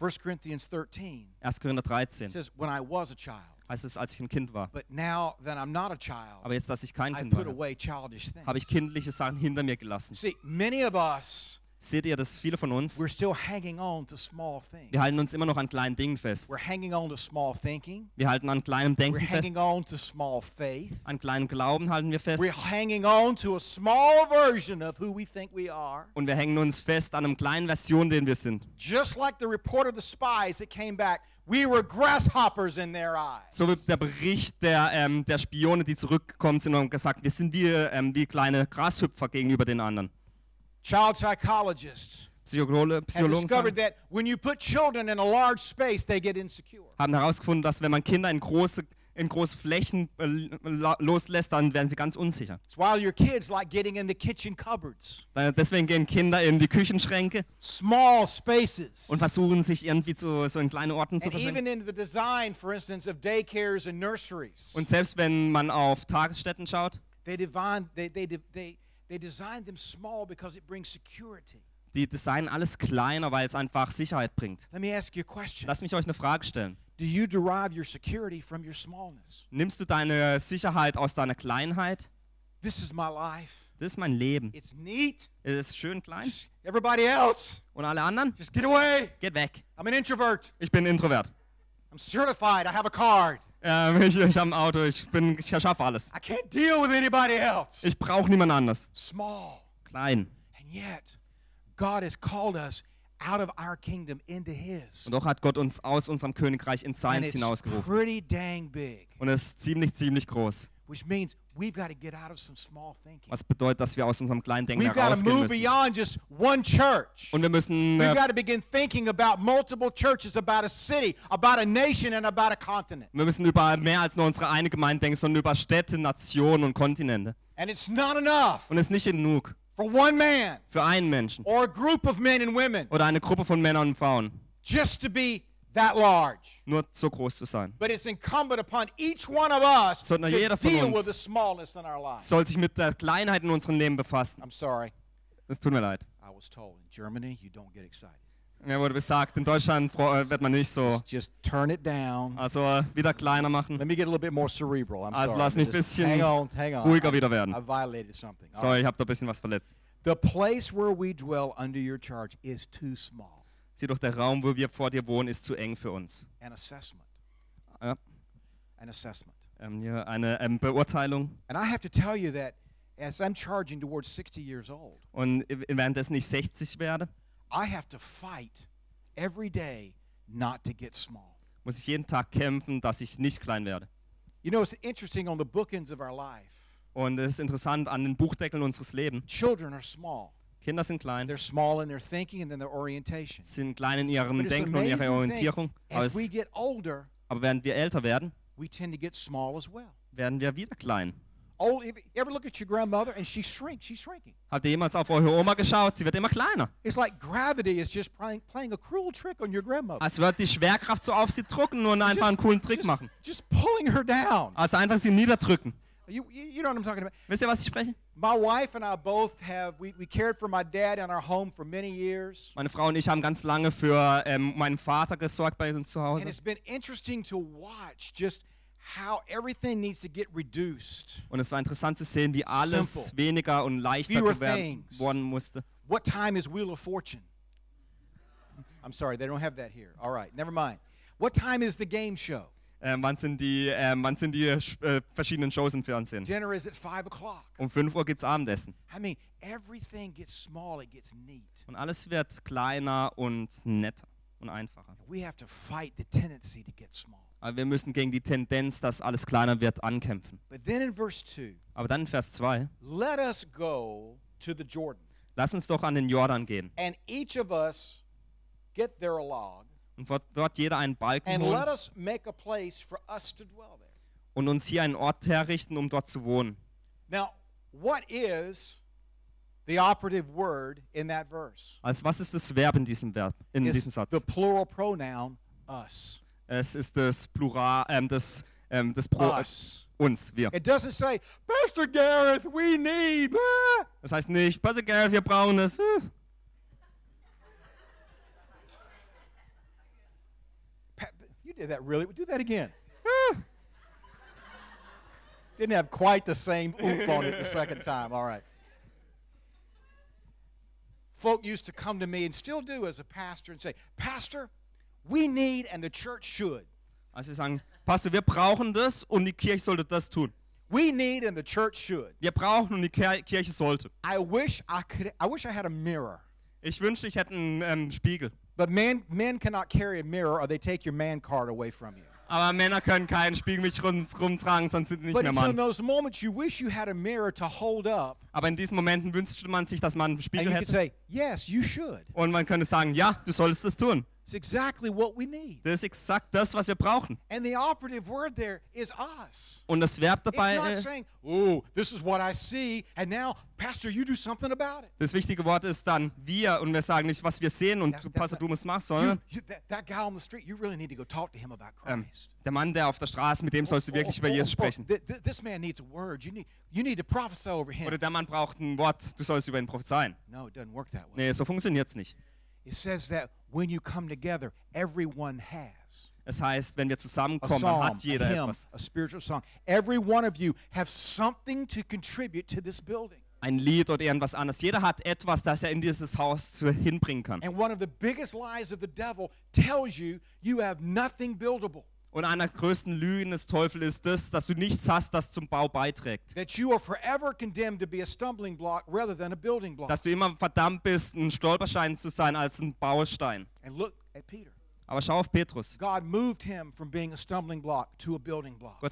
1 Corinthians 13 1. Korinther 13 says, When I was a child, heißt es, als ich ein Kind war. but now that I'm not a child, Aber jetzt, dass ich kein I Kind put war, away childish habe ich kindliche Sachen hinter mir gelassen. See, many of us, Seht ihr, dass viele von uns, we're still hanging on to small things. wir halten uns immer noch an kleinen Dingen fest. We're hanging on to small thinking. Wir halten an kleinem We're Denken fest, hanging on to small faith. an kleinem Glauben halten wir fest. We're hanging on to a small version of who we think we are. Und wir hängen uns fest an einer kleinen Version, den wir sind. Just like the report of the spies that came back, we were grasshoppers in their eyes. So wie der Bericht der, ähm, der Spione, die zurückgekommen sind und haben gesagt, wir sind wie, ähm, wie kleine Grashüpfer gegenüber den anderen. Child psychologists Psychologen discovered sagen, that when you put children in a large space, they get insecure. haben herausgefunden, dass wenn man Kinder in große, in große Flächen äh, loslässt, dann werden sie ganz unsicher. It's why your kids like getting in the kitchen cupboards, Äh, Deswegen gehen Kinder in die Küchenschränke small spaces. und versuchen sich irgendwie zu, so in kleine Orten zu nurseries. Und selbst wenn man auf Tagesstätten schaut, They divine they they they they design them small because it brings security. die designen alles kleiner, weil es einfach Sicherheit bringt. Let me ask you a question. Lass mich euch eine Frage stellen. Do you derive your security from your smallness? Nimmst du deine Sicherheit aus deiner Kleinheit? This is my life. Das ist mein Leben. It's neat. Es ist schön klein. Just everybody else, Und alle anderen? just get away. Geht weg. I'm an introvert. Ich bin Introvert. I'm certified. I have a card. Ähm, ich ich habe ein Auto. Ich, bin, ich schaffe alles. I can't deal with anybody else. Ich brauche niemand anders. Small. Klein. And yet, God has called us out of our kingdom into His. Und doch hat Gott uns aus unserem Königreich in seins it's hinausgerufen. pretty dang big, Und es ist ziemlich, ziemlich groß. Which means we've got to get out of some small thinking. Was bedeutet, dass wir aus unserem kleinen Denken We've got to herausgehen move müssen. beyond just one church. Und wir müssen, We've äh, got to begin thinking about multiple churches, about a city, about a nation, and about a continent. wir müssen über mehr als nur unsere eine Gemeinde denken, sondern über Städte, Nationen und Kontinente. And it's not enough Und es ist nicht genug for one man für einen Menschen or a group of men and women oder eine Gruppe von Männern und Frauen, just to be that large. nur so groß zu sein. But it's incumbent upon each one of us to jeder von deal uns with the smallness in our lives. Soll sich mit der Kleinheit in unserem Leben befassen. I'm sorry. Es tut mir leid. I was told in Germany you don't get excited. Mir wurde gesagt, in Deutschland äh, wird man nicht so. Just, turn it down. Also äh, wieder kleiner machen. Let me get a little bit more cerebral. I'm Also sorry. lass mich Just bisschen hang on, hang on. ruhiger wieder werden. I violated something. Sorry, right. ich habe da ein bisschen was verletzt. The place where we dwell under your charge is too small. Sieh doch, der Raum, wo wir vor dir wohnen, ist zu eng für uns. An assessment. Ja, An assessment. ähm, hier eine ähm, Beurteilung. And I have to tell you that as I'm charging towards 60 years old, Und i- währenddessen ich 60 werde, I have to fight every day not to get small. muss ich jeden Tag kämpfen, dass ich nicht klein werde. You know, it's interesting on the bookends of our life. Und es ist interessant an den Buchdeckeln unseres Lebens. Children are small. Kinder sind klein, They're small in their thinking and then their orientation. sind klein in ihrem Denken und ihrer Orientierung. Aber, es, get older, aber während wir älter werden, we tend to get small as well. werden wir wieder klein. Old, if you ever look at your grandmother and she shrinks, she's shrinking. Habt ihr jemals auf eure Oma geschaut? Sie wird immer kleiner. It's like gravity is just playing, playing a cruel trick on your grandmother. Als wird die Schwerkraft so auf sie drücken und einfach einen coolen Trick just, machen. just pulling her down. Also einfach sie niederdrücken. You, you, know what I'm talking about? Wisst ihr, was ich spreche? My wife and I both have, we, we cared for my dad in our home for many years. Meine Frau und ich haben ganz lange für ähm, meinen Vater gesorgt bei uns zu Hause. And it's been interesting to watch just how everything needs to get reduced. Und es war interessant zu sehen, wie alles Simple. weniger und leichter Fewer werden worden musste. What time is Wheel of Fortune? I'm sorry, they don't have that here. All right, never mind. What time is the game show? Ähm, wann sind die, ähm, wann sind die äh, verschiedenen Shows im Fernsehen? Dinner is at 5 o'clock. Um 5 Uhr gibt es Abendessen. I mean, everything gets small, it gets neat. Und alles wird kleiner und netter und einfacher. We have to fight the tendency to get small. Aber wir müssen gegen die Tendenz, dass alles kleiner wird, ankämpfen. But then in verse 2, Aber dann in Vers 2, let us go to the Jordan, lass uns doch an den Jordan gehen and each of us get there a log, und dort- jeder einen Balken holen und uns hier einen Ort herrichten, um dort zu wohnen. Now, what is the operative word in that verse? Also was ist das Verb in diesem Verb, in It's diesem Satz? the plural pronoun us. Es ist das Plural, ähm, das, ähm, das Pro, äh, Us. uns, wir. It doesn't say, Pastor Gareth, we need. ah." Das heißt nicht, Pastor Garrett, wir brauchen es. Did that really. Would do that again. Didn't have quite the same oomph on it the second time. All right. Folk used to come to me and still do as a pastor and say, Pastor, we need and the church should. Also wir sagen, Pastor, wir brauchen das und die Kirche sollte das tun. We need and the church should. Wir brauchen und die Kirche sollte. I wish I could I wish I had a mirror. Ich wünschte, ich hätte einen ähm, Spiegel. But men men cannot carry a mirror or they take your man card away from you. Aber Männer können keinen Spiegel mit rum, rumtragen, sonst sind sie nicht But mehr Mann. those moments you wish you had a mirror to hold up Aber in diesen Momenten wünschte man sich, dass man einen and Spiegel hätte. say, Yes, you should. Und man könnte sagen, ja, du solltest das tun. It's exactly what we need. Das ist exakt das, was wir brauchen. And the operative word there is us. Und das Verb It's dabei, not äh, saying, oh, this is what I see, and now, Pastor, you do something about it. das wichtige Wort ist dann wir und wir sagen nicht, was wir sehen und That's- du, that's Pastor, du musst machen, You, sondern you, that, that guy on the street, you really need to go talk to him about ähm, Christ. der Mann, der auf der Straße, mit dem sollst du wirklich über Oh, oh, Jesus oh, sprechen. th- th- this man needs a word. You need, you need to prophesy over him. Oder der Mann braucht ein Wort, du sollst über ihn prophezeien. No, it doesn't work that way. Nee, so funktioniert es nicht. It says that when you come together, everyone has. Es heißt, wenn wir a zusammenkommen, psalm, hat jeder a hymn, etwas. a spiritual song. Every one of you have something to contribute to this building. Ein Lied oder irgendwas anderes. Jeder hat etwas, das er in dieses Haus zu, hinbringen kann. And one of the biggest lies of the devil tells you you have nothing buildable, Und einer der größten Lügen des Teufels ist das, dass du nichts hast, das zum Bau beiträgt. that you are forever condemned to be a stumbling block rather than a building block. Dass du immer verdammt bist, ein Stolperstein zu sein als ein Baustein. And look at Peter. Aber schau auf Petrus. Gott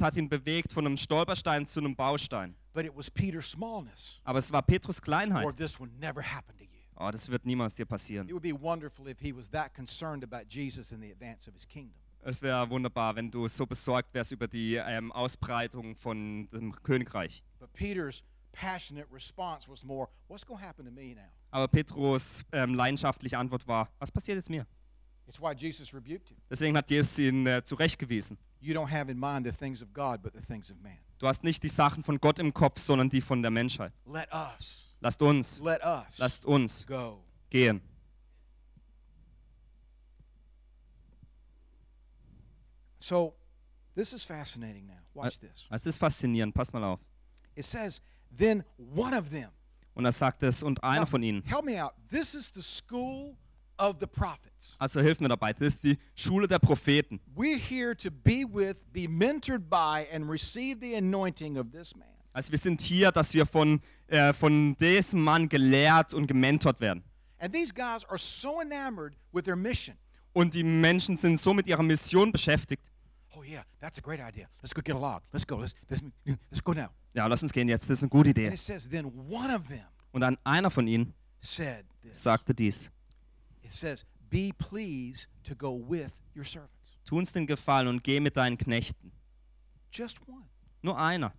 hat ihn bewegt von einem Stolperstein zu einem Baustein. But it was Peter's smallness, Aber es war Petrus or Kleinheit. this will never happen to you. Oh, das wird niemals dir passieren. It would be wonderful if he was that concerned about Jesus and the advance of his kingdom. Es wäre wunderbar, wenn du so besorgt wärst über die ähm, Ausbreitung von dem Königreich. But Peter's passionate response was more, what's going to happen to me now? Aber Petrus ähm, leidenschaftliche Antwort war, was passiert jetzt mir? It's why Jesus rebuked him. Deswegen hat Jesus ihn äh, zurechtgewiesen. You don't have in mind the things of God, but the things of man. Du hast nicht die Sachen von Gott im Kopf, sondern die von der Menschheit. Let us, Lasst uns, let us lasst uns go. gehen. So, this is fascinating now. Watch this. Es ist faszinierend, pass mal auf. It says, then one of them. Und er sagt es, und einer Now, von ihnen. Help me out. This is the school of the prophets. Also hilf mir dabei, das ist die Schule der Propheten. We're here to be with, be mentored by, and receive the anointing of this man. Also wir sind hier, dass wir von, äh, von diesem Mann gelehrt und gementort werden. And these guys are so enamored with their mission. Und die Menschen sind so mit ihrer Mission beschäftigt. Oh yeah, that's a great idea. Let's go get a log. Let's go. Let's let's, let's go now. Ja, lass uns gehen jetzt, das ist eine gute Idee. And it says then one of them Und dann einer von ihnen said this. sagte dies. It says, "Be pleased to go with your servants." Tu uns den Gefallen und geh mit deinen Knechten. Just one. Nur einer.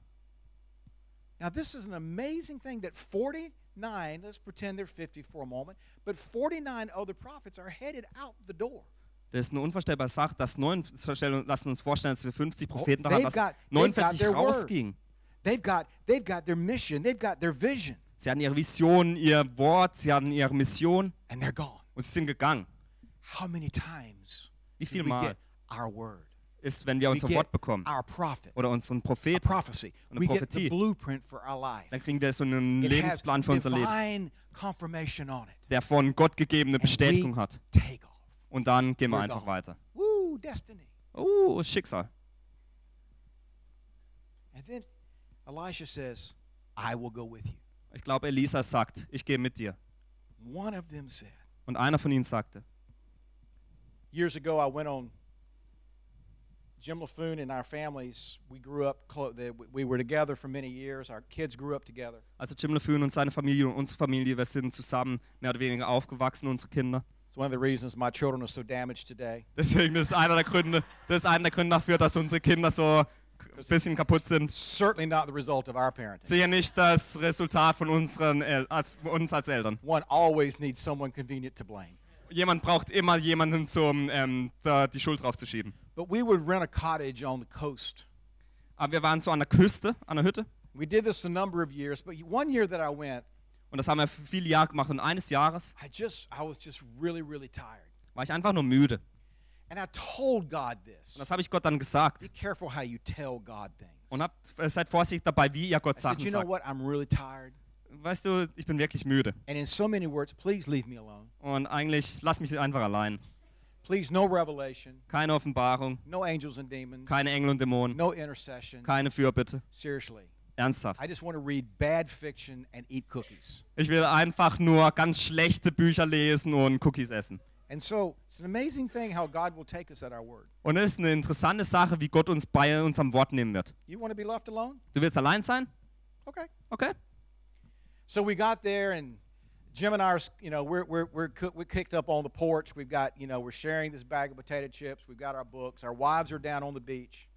Now this is an amazing thing that 49, let's pretend they're 50 for a moment, but 49 other prophets are headed out the door. Das ist eine unvorstellbare Sache, dass neun, lassen uns vorstellen, dass wir 50 Propheten da they've haben, dass got- they've got 49 their word. rausgingen. They've got they've got their mission, they've got their vision, Sie hatten ihre Vision, ihr Wort, sie hatten ihre Mission and they're gone. und sie sind gegangen. How many times Wie viel we Mal our word? ist, wenn wir We unser get Wort bekommen our prophet, oder unseren Propheten, prophecy. eine We Prophetie. blueprint for our life. dann kriegen wir so einen It Lebensplan für unser Leben, der von Gott gegebene Bestätigung we hat. Und dann gehen wir We're einfach gone. weiter. Woo, destiny. Oh, Schicksal. And then Elisha says, I will go with you. Ich glaube, Elisa sagt, ich gehe mit dir. One of them said, Und einer von ihnen sagte, Years ago, I went on Jim LaFoon and our families. We grew up, we were together for many years. Our kids grew up together. also Jim LeFeun und seine Familie und unsere Familie, wir sind zusammen mehr oder weniger aufgewachsen, unsere Kinder. It's one of the reasons my children are so damaged today. Deswegen das ist einer der Gründe, das ist einer der Gründe dafür, dass unsere Kinder so ein bisschen kaputt sind. Certainly not the result of our parenting. Sicher nicht das Resultat von unseren El als, uns als Eltern. One always needs someone convenient to blame. Jemand braucht immer jemanden, zum ähm, da die Schuld drauf zu schieben. But we would rent a cottage on the coast. Aber wir waren so an der Küste, an der Hütte. We did this a number of years, but one year that I went, Und das haben wir viele Jahre gemacht. Und eines Jahres I just I was just really really tired. war ich einfach nur müde. And I told God this. Und das habe ich Gott dann gesagt. Be careful how you tell God things. Und habt, äh, seid vorsichtig dabei, wie ihr Gott I said, Sachen you know sagt. what? I'm really tired. Weißt du, ich bin wirklich müde. And in so many words, please leave me alone. Und eigentlich lass mich einfach allein. Please, no revelation, Keine Offenbarung, no angels and demons, keine Engel und Dämonen, no intercession. keine Fürbitte. Seriously. Ernsthaft. I just want to read bad fiction and eat cookies. Ich will einfach nur ganz schlechte Bücher lesen und Cookies essen. And so it's an amazing thing how God will take us at our word. Und es ist eine interessante Sache, wie Gott uns bei unserem Wort nehmen wird. You want to be left alone? Du willst allein sein? Okay. Okay. So we got there, and Jim and I are, you know, we're, we're, we're, we're kicked up on the porch. We've got, you know, we're sharing this bag of potato chips. We've got our books. Our wives are down on the beach.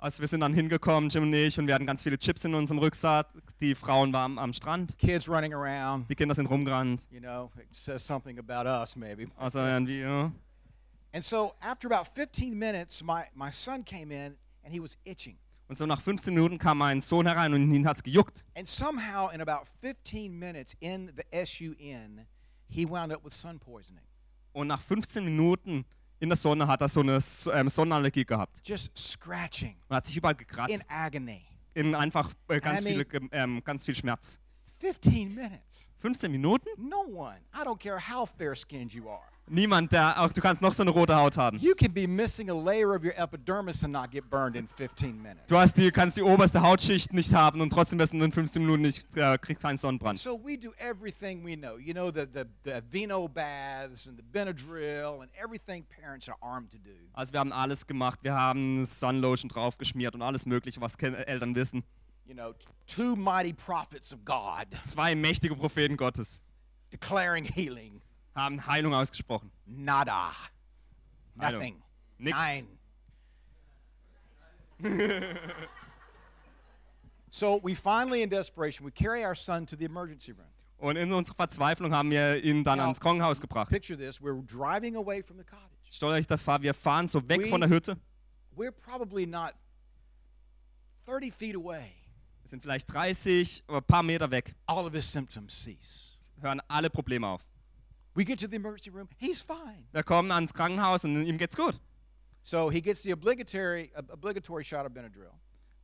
Also wir sind dann hingekommen, Jim und ich, und wir hatten ganz viele Chips in unserem Rucksack. Die Frauen waren am Strand, Kids running around. die Kinder sind rumgerannt. You know, it says something about us, maybe. Also irgendwie, ja. And so after about 15 minutes, my, my son came in, and he was itching. Und so nach 15 Minuten kam mein Sohn herein und ihn hat's gejuckt. And somehow, in about 15 minutes in the SUN, he wound up with sun poisoning. Und nach 15 Minuten in der Sonne hat er so eine ähm, Sonnenallergie gehabt. Just scratching Und hat sich überall in gekratzt. agony. In einfach äh, ganz, viele, ähm, ganz viel Schmerz. 15 minutes. 15 Minuten? No one. I don't care how fair skinned you are. Niemand, der auch du kannst noch so eine rote Haut haben. You can be missing a layer of your epidermis and not get burned in 15 minutes. Du hast die, kannst die oberste Hautschicht nicht haben und trotzdem wirst du in 15 Minuten nicht, äh, kriegst keinen Sonnenbrand. So we do everything we know. You know, the, the, the vino baths and the Benadryl and everything parents are armed to do. Also wir haben alles gemacht. Wir haben Sunlotion draufgeschmiert und alles mögliche, was Eltern wissen. You know, two mighty prophets of God Zwei mächtige Propheten Gottes declaring healing. Haben Heilung ausgesprochen. Nada. Heilung. Nothing. Nix. Nine. so we finally, in desperation, we carry our son to the emergency room. Und in unserer Verzweiflung haben wir ihn dann Ja. ans Krankenhaus gebracht. Picture this: we're driving away from the cottage. Stellt euch das vor, wir fahren so weg We- von der Hütte. We're probably not 30 feet away. Wir sind vielleicht 30, oder ein paar Meter weg. All of his symptoms cease. Hören alle Probleme auf. We get to the emergency room. He's fine. Wir kommen ans Krankenhaus und ihm geht's gut. So he gets the obligatory obligatory shot of Benadryl.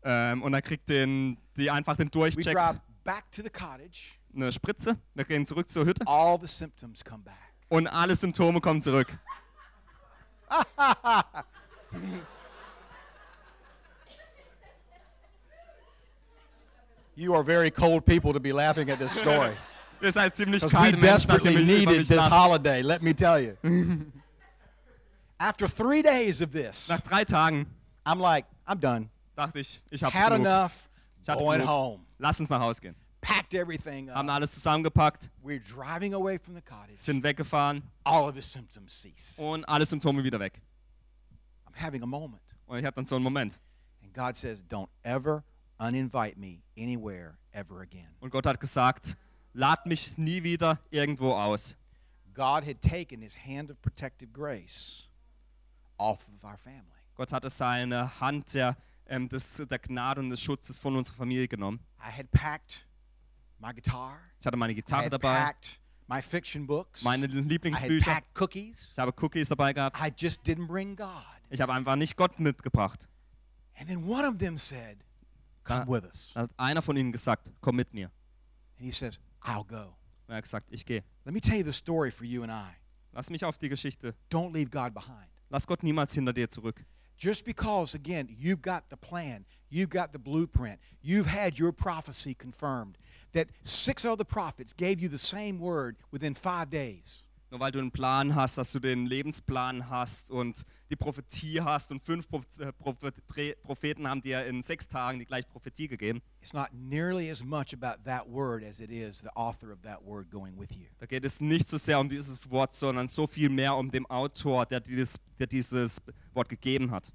Ähm, und er kriegt den, die einfach den We Durchcheck, drive back to the cottage. eine Spritze. Wir gehen zurück zur Hütte All the symptoms come back. und alle Symptome kommen zurück. You are very cold people to be laughing at this story. Ihr seid ziemlich we kalte Menschen, dass ihr desperately mich über needed mich this lacht. holiday, let me tell you. After three days of this, Nach drei Tagen I'm like, I'm done. dachte ich, ich habe Had genug. enough, Ich hatte going genug. home. Lass uns nach Hause gehen. Packed everything Haben up. alles zusammengepackt, We're driving away from the cottage. sind weggefahren All of his symptoms cease. und alle Symptome wieder weg. I'm having a moment. Und ich hatte dann so einen Moment. And God says, Don't ever uninvite me anywhere ever again. Und Gott hat gesagt, lad mich nie wieder irgendwo aus. God had taken his hand of protective grace off of our family. Gott hatte seine Hand der, ähm, des, der Gnade und des Schutzes von unserer Familie genommen. I had packed my guitar. Ich hatte meine I Gitarre had dabei, packed my fiction books. meine I had Lieblingsbücher. packed cookies. Ich habe Cookies dabei gehabt. I just didn't bring God. Ich habe einfach nicht Gott mitgebracht. And then one of them said, Come Da- with us. Dann hat einer von ihnen gesagt, komm mit mir. And he says, I'll go. Und er hat gesagt, ich gehe. Let me tell you the story for you and I. Lass mich auf die Geschichte. Don't leave God behind. Lass Gott niemals hinter dir zurück. Just because, again, you've got the plan, you've got the blueprint, you've had your prophecy confirmed, that six other prophets gave you the same word within five days. Nur weil du einen Plan hast, dass du den Lebensplan hast und die Prophetie hast und fünf äh, Propheten haben dir in sechs Tagen die gleiche Prophetie gegeben, It's not nearly as much about that word as it is the author of that word going with you. da geht es nicht so sehr um dieses Wort, sondern so viel mehr um den Autor, der dieses, der dieses Wort gegeben hat.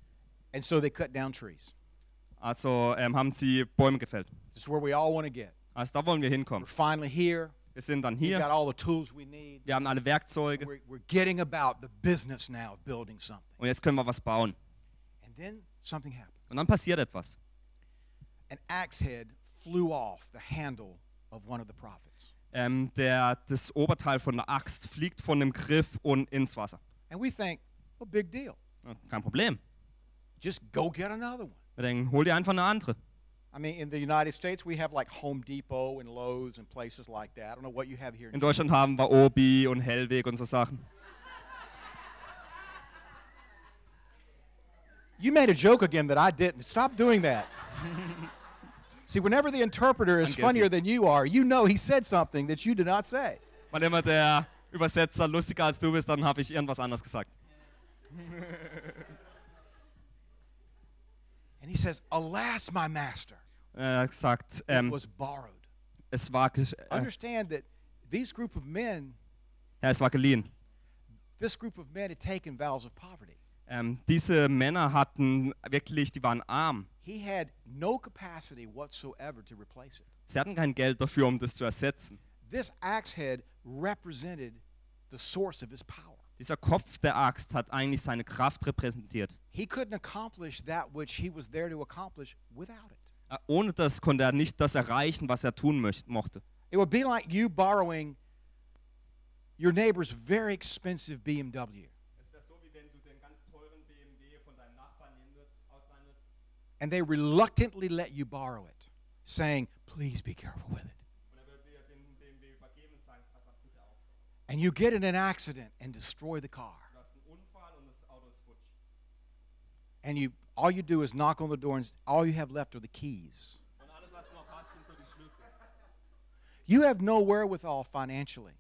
And so they cut down trees. Also ähm, haben sie Bäume gefällt. This is where we all want to get. Also da wollen wir We're hinkommen. finally here. Wir sind dann hier, all the tools we need. wir haben alle Werkzeuge We're, we're getting about the business now of building something. und jetzt können wir was bauen. And then something happened. Und dann passiert etwas. An axe head flew off the handle of one of the prophets. Ähm, der, das Oberteil von der Axt fliegt von dem Griff und ins Wasser. And we think, well, big deal. Kein Problem. Just go get another one. Wir denken, hol dir einfach eine andere. I mean, in the United States, we have like Home Depot and Lowe's and places like that. I don't know what you have here. In Deutschland haben wir Obi und Hellweg und so Sachen. You made a joke again that I didn't. Stop doing that. See, whenever the interpreter is funnier than you are, you know he said something that you did not say. Wann immer der Übersetzer lustiger als du bist, dann habe ich irgendwas anderes gesagt. And he says, Alas, my master, Er hat gesagt, it ähm, was borrowed. es, war, äh, Understand that these group of men, ja, es war geliehen. this group of men had taken vows of poverty. Ähm, diese Männer hatten wirklich, die waren arm. He had no capacity whatsoever to replace it. Sie hatten kein Geld dafür, um das zu ersetzen. This axe head represented the source of his power. Dieser Kopf der Axt hat eigentlich seine Kraft repräsentiert. He couldn't accomplish that which he was there to accomplish without it. Äh, Ohne das konnte er nicht das erreichen, was er tun mochte. It would be like you borrowing your neighbor's very expensive BMW. Es wäre so, wie wenn du den ganz teuren BMW von deinem Nachbarn nehmen würdest, ausleihen würdest. and they reluctantly let you borrow it, saying, Please be careful with it. And you get in an accident and destroy the car. Du hast einen Unfall und das Auto ist futsch. And you all you do is knock on the door and all you have left are the keys. Und alles, was du noch hast, sind so die Schlüssel. You have no wherewithal financially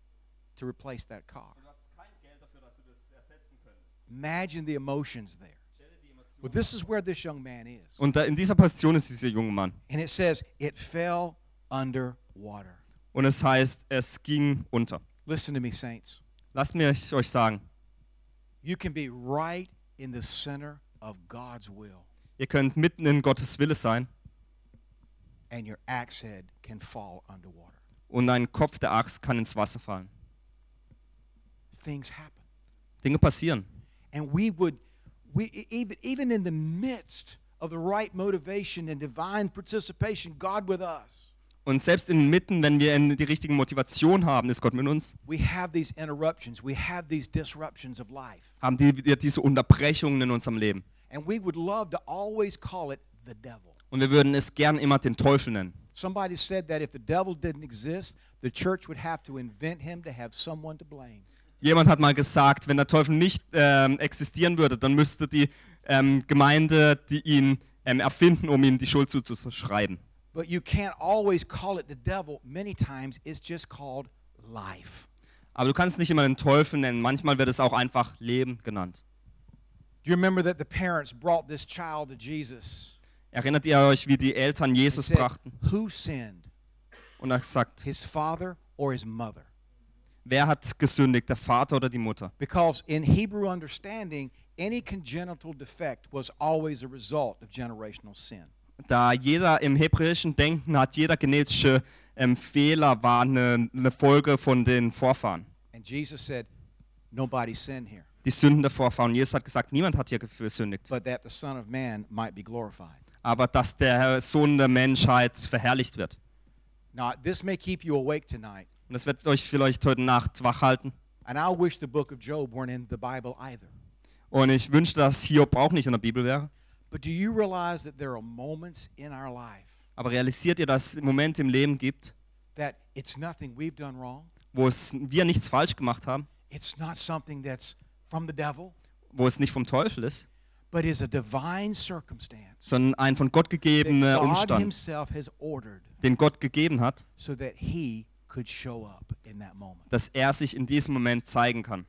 to replace that car. Und du hast kein Geld dafür, dass du das ersetzen könntest. Imagine the emotions there. Stell dir die Emotionen Well, this is where this young man is. Und in dieser Position ist dieser junge Mann. And it says, It fell under water. Und es heißt, es ging unter. Listen to me, saints. Lasst euch sagen, You can be right in the center of God's will, ihr könnt mitten in Gottes Wille sein and your axe head can fall underwater. und ein Kopf der Axt kann ins Wasser fallen. Things happen. Dinge passieren. And we would, we, even, even in the midst of the right motivation and divine participation, God with us, Und selbst inmitten, wenn wir die richtige Motivation haben, ist Gott mit uns, we have these interruptions, we have these disruptions of life. haben die, wir diese Unterbrechungen in unserem Leben. And we would love to always call it the devil. Und wir würden es gern immer den Teufel nennen. Somebody said that if the devil didn't exist, the church would have to invent him to have someone to blame. Jemand hat mal gesagt, wenn der Teufel nicht ähm, existieren würde, dann müsste die ähm, Gemeinde die ihn ähm, erfinden, um ihm die Schuld zuzuschreiben. But you can't always call it the devil. Many times it's just called life. Aber du kannst nicht immer den Teufel nennen. Manchmal wird es auch einfach Leben genannt. Do you remember that the parents brought this child to Jesus? Erinnert ihr euch, wie die Eltern Jesus said, brachten? Who sinned, Und er sagt, his father or his mother? wer hat gesündigt, der Vater oder die Mutter? Because in Hebrew understanding, any congenital defect was always a result of generational sin. Da jeder im hebräischen Denken hat, jeder genetische ähm, Fehler war eine, eine Folge von den Vorfahren. And Jesus said, Nobody sinned here, Die Sünden der Vorfahren. Jesus hat gesagt, niemand hat hier gesündigt. but that the Son of Man might be glorified. Aber dass der Sohn der Menschheit verherrlicht wird. Now, this may keep you awake tonight, Und das wird euch vielleicht heute Nacht wach halten. and I wish the book of Job weren't in the Bible either. Und ich wünschte, dass Hiob auch nicht in der Bibel wäre. But do you realize that there are moments in our life Aber realisiert ihr, dass es Momente im Leben gibt, that it's nothing we've done wrong? wo es wir nichts falsch gemacht haben, It's not something that's from the devil, wo es nicht vom Teufel ist, but is a divine circumstance sondern ein von Gott that gegebener God Umstand, Himself has ordered den Gott gegeben hat, so that He could show up in that moment. dass er sich in diesem Moment zeigen kann.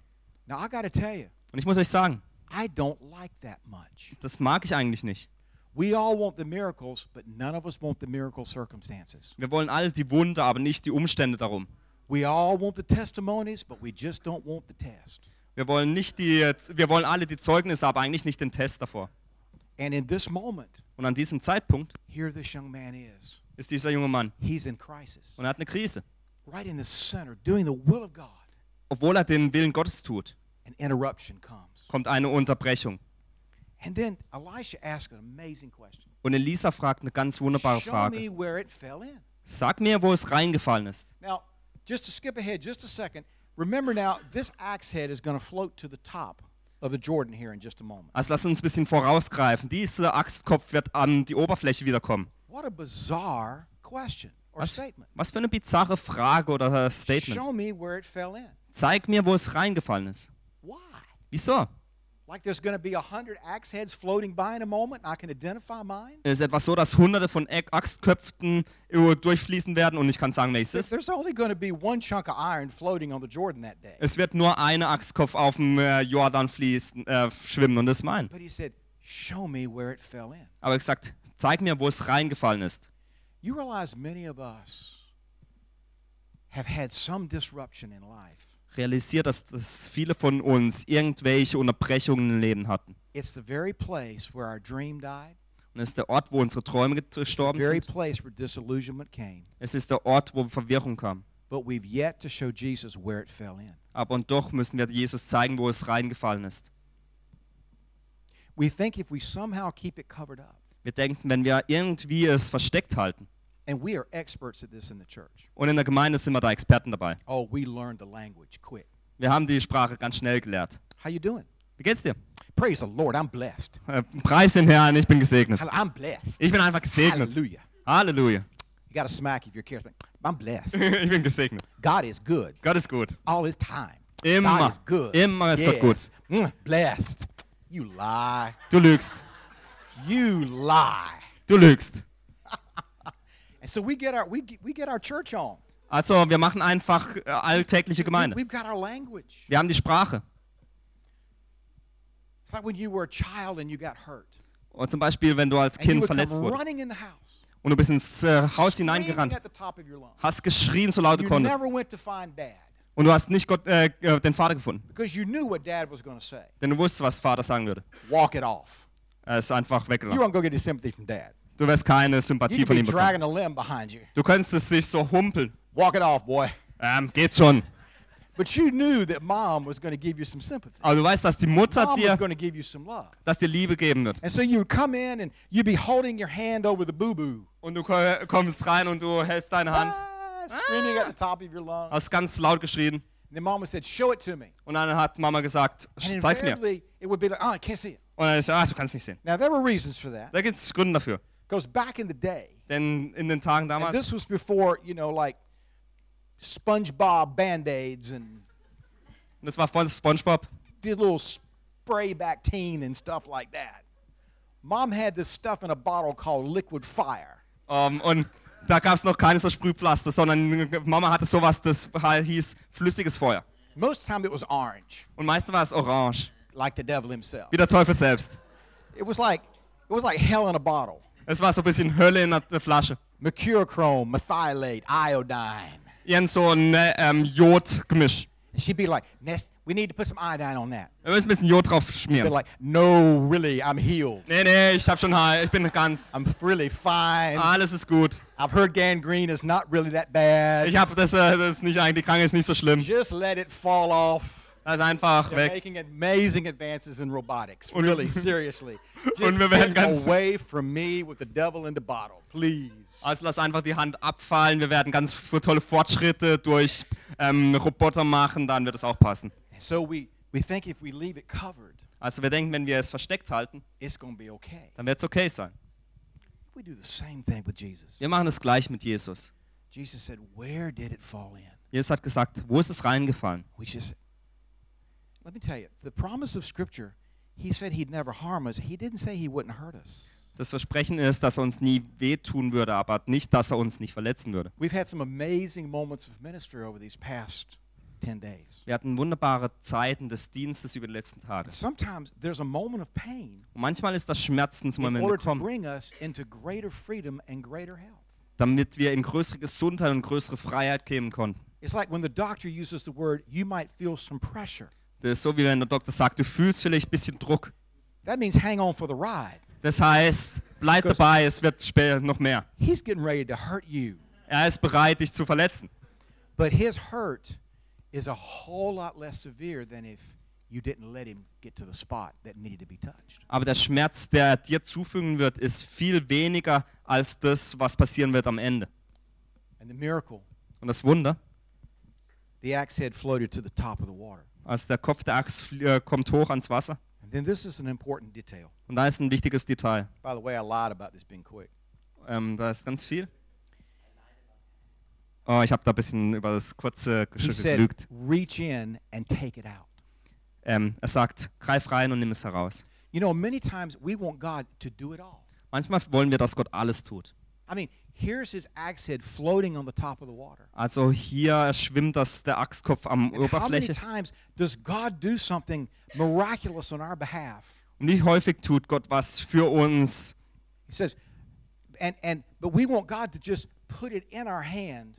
Now, I got to tell you, Und ich muss euch sagen, I don't like that much. das mag ich eigentlich nicht. We all want the miracles, but none of us want the miracle circumstances. Wir wollen alle die Wunder, aber nicht die Umstände darum. We all want the testimonies, but we just don't want the test. Wir wollen, nicht die, wir wollen alle die Zeugnisse, aber eigentlich nicht den Test davor. And in this moment, Und an diesem Zeitpunkt here this young man is. ist dieser junge Mann He's in crisis, und er hat eine Krise. right in the center, doing the will of God. Obwohl er den Willen Gottes tut, An interruption comes. Kommt eine Unterbrechung. And then Elisha asks an amazing question. Und Elisa fragt eine ganz wunderbare Show Frage. me where it fell in. Sag mir, wo es reingefallen ist. Now, just to skip ahead just a second, remember now, this axe head is going to float to the top. of the Jordan here in just a moment. Also lass uns ein bisschen vorausgreifen. Dieser Axtkopf wird an die Oberfläche wiederkommen. What a bizarre question or Was, statement. was für eine bizarre Frage oder Statement. Show me where it fell in. Zeig mir, wo es reingefallen ist. Why? Wieso? Like there's going to be a hundred axe heads floating by in a moment I can identify mine? Es ist etwas so, dass hunderte von Axtköpfen durchfließen werden und ich kann sagen, welches There's, ist. there's only going to be one chunk of iron floating on the Jordan that day. Es wird nur eine Axtkopf auf dem äh, Jordan fließen, äh, schwimmen und das ist mein. But he said, Show me where it fell in. Aber er gesagt, zeig mir, wo es reingefallen ist. You realize many of us have had some disruption in life. Realisiert, dass, dass viele von uns irgendwelche Unterbrechungen im Leben hatten. It's the very place where our dream died. Und es ist der Ort, wo unsere Träume gestorben sind. Es ist der Ort, wo Verwirrung kam. But we've yet to show Jesus where it fell in. Aber und doch müssen wir Jesus zeigen, wo es reingefallen ist. We think if we somehow keep it covered up, Wir denken, wenn wir irgendwie es versteckt halten. And we are experts at this in the church. Und in der Gemeinde sind wir da Experten dabei. Oh, we learned the language quick. Wir haben die Sprache ganz schnell gelehrt. How you doing? Wie geht's dir? Praise the Lord, I'm blessed. Äh, Preis den Herrn, ich bin gesegnet. I'm blessed. Ich bin einfach gesegnet. Hallelujah. Halleluja. You got to smack if you're careful. I'm blessed. Ich bin gesegnet. God is good Gott ist gut. all his time. Immer. God is good. Immer ist Gott gut. Mm, blessed. You lie. Du lügst. You lie. Du lügst. And so we get our we get, we get our church on. Also, wir machen einfach äh, alltägliche We, Gemeinde. we've got our language. Wir haben die Sprache. It's like when you were a child and you got hurt. Und zum Beispiel, wenn du als And you Kind verletzt wurdest running in the house. und du bist ins äh, Haus hineingerannt, hast geschrien, so laut du konntest. Und du hast nicht Gott, äh, äh, den Vater gefunden. because you knew what dad was going to say. Denn du wusstest, was Vater sagen würde. Walk it off. Er ist einfach You Du wirst keine Sympathie von ihm bekommen. dragging a limb behind you. Du könntest dich so humpeln. Walk it off, boy. Ähm, geht schon. But you knew that mom was going to give you some sympathy. Aber du weißt, dass die Mutter Mom was dir, going to give you some love. dass dir Liebe geben wird. And so you would come in and you'd be holding your hand over the boo boo. Und du ko- kommst rein und du hältst deine Hand, Ah, screaming at the top of your lungs. hast ganz laut geschrien. And then mama said, Show it to me. Und dann hat Mama gesagt, zeig's mir. it would be like, Oh, I can't see it. Und dann ist ah, du kannst nicht sehen. Now, there were reasons for that. Da gibt es Gründe dafür. Because back in the day, Denn in den Tagen damals, this was before, you know, like SpongeBob band aids and das war von Spongebob, Did little spray Bactine and stuff like that. Mom had this stuff in a bottle called liquid fire. ähm, und da gab es noch keine so Sprühpflaster, sondern Mama hatte sowas, das hieß flüssiges Feuer. Most time it was orange, Und meistens war es orange, like the devil himself. wie der Teufel selbst. It was like it was like hell in a bottle. Es war so ein bisschen Hölle in der Flasche. Mercurochrome, methylate, iodine. Irgend so ein äh, ähm, Jodgemisch. And she'd be like, Nest, we need to put some iodine on that. Wir müssen ein bisschen Jod drauf Be schmieren. like, no, really, I'm healed. Nee, nee, ich hab schon Heil, ich bin ganz. I'm really fine. Alles ist gut. I've heard gangrene is not really that bad. Ich habe das, äh, das ist nicht eigentlich, die Krankheit ist nicht so schlimm. Just let it fall off. Das ist einfach They're weg. making amazing advances in robotics. Und- Really, seriously. Und Just wir werden get ganz- away from me with the devil in the bottle, please. Also lass einfach die Hand abfallen. Wir werden ganz tolle Fortschritte durch ähm, Roboter machen, dann wird es auch passen. So we, we think if we leave it covered, Also wir denken, wenn wir es versteckt halten, it's to be okay. dann wird es okay sein. We do the same thing with Jesus. Wir machen es gleich mit Jesus. Jesus said, Where did it fall in? Jesus hat gesagt, wo ist es reingefallen? We just, let me tell you, the promise of Scripture, He said He'd never harm us. He didn't say He wouldn't hurt us. Das Versprechen ist, dass er uns nie wehtun würde, aber nicht, dass er uns nicht verletzen würde. We've had some amazing moments of ministry over these past 10 days. Wir hatten wunderbare Zeiten des Dienstes über die letzten Tage. Sometimes there's a moment of pain Und manchmal ist das in Schmerzensmoment order to gekommen, bring us into greater freedom and greater health. damit wir in größere Gesundheit und größere Freiheit kommen konnten. It's like when the doctor uses the word, you might feel some pressure. Das ist so, wie wenn der Doktor sagt, du fühlst vielleicht ein bisschen Druck. That means hang on for the ride. Das heißt, bleib dabei, es wird später noch mehr. He's getting ready to hurt you. Er ist bereit, dich zu verletzen. But his hurt is a whole lot less severe than if you didn't let him get to the spot that needed to be touched. Aber der Schmerz, der er dir zufügen wird, ist viel weniger als das, was passieren wird am Ende. And the miracle, Und das Wunder, the axe head floated to the top of the water. Also der Kopf der Axt äh, kommt hoch ans Wasser. And then this is an important detail. Und da ist ein wichtiges Detail. By the way, I lied about this being quick. Ähm, da ist ganz viel. Oh, ich habe da ein bisschen über das kurze Geschichte gelügt. reach in and take it out. Ähm, er sagt, greif rein und nimm es heraus. You know, many times we want God to do it all. Manchmal wollen wir, dass Gott alles tut. I mean, here's his axe head floating on the top of the water. Also hier schwimmt das, der Axtkopf am And how many Oberfläche. times does God do something miraculous on our behalf? Und wie häufig tut Gott was für uns? He says, and and but we want God to just put it in our hand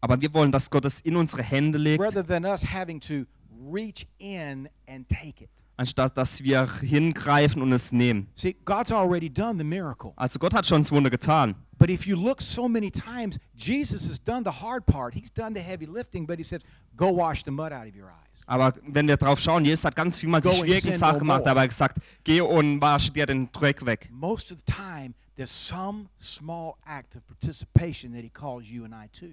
Aber wir wollen, dass Gott es in unsere Hände legt, rather than us having to reach in and take it. Anstatt dass wir hingreifen und es nehmen. See, God's already done the miracle. Also Gott hat schon das Wunder getan. But if you look so many times, Jesus has done the hard part. He's done the heavy lifting, but he says, go wash the mud out of your eyes. Aber wenn wir drauf schauen, Jesus hat ganz viel mal die schwierigen Sachen gemacht, aber er gesagt, geh und wasche dir den Dreck weg. Most of the time, there's some small act of participation that he calls you and I to.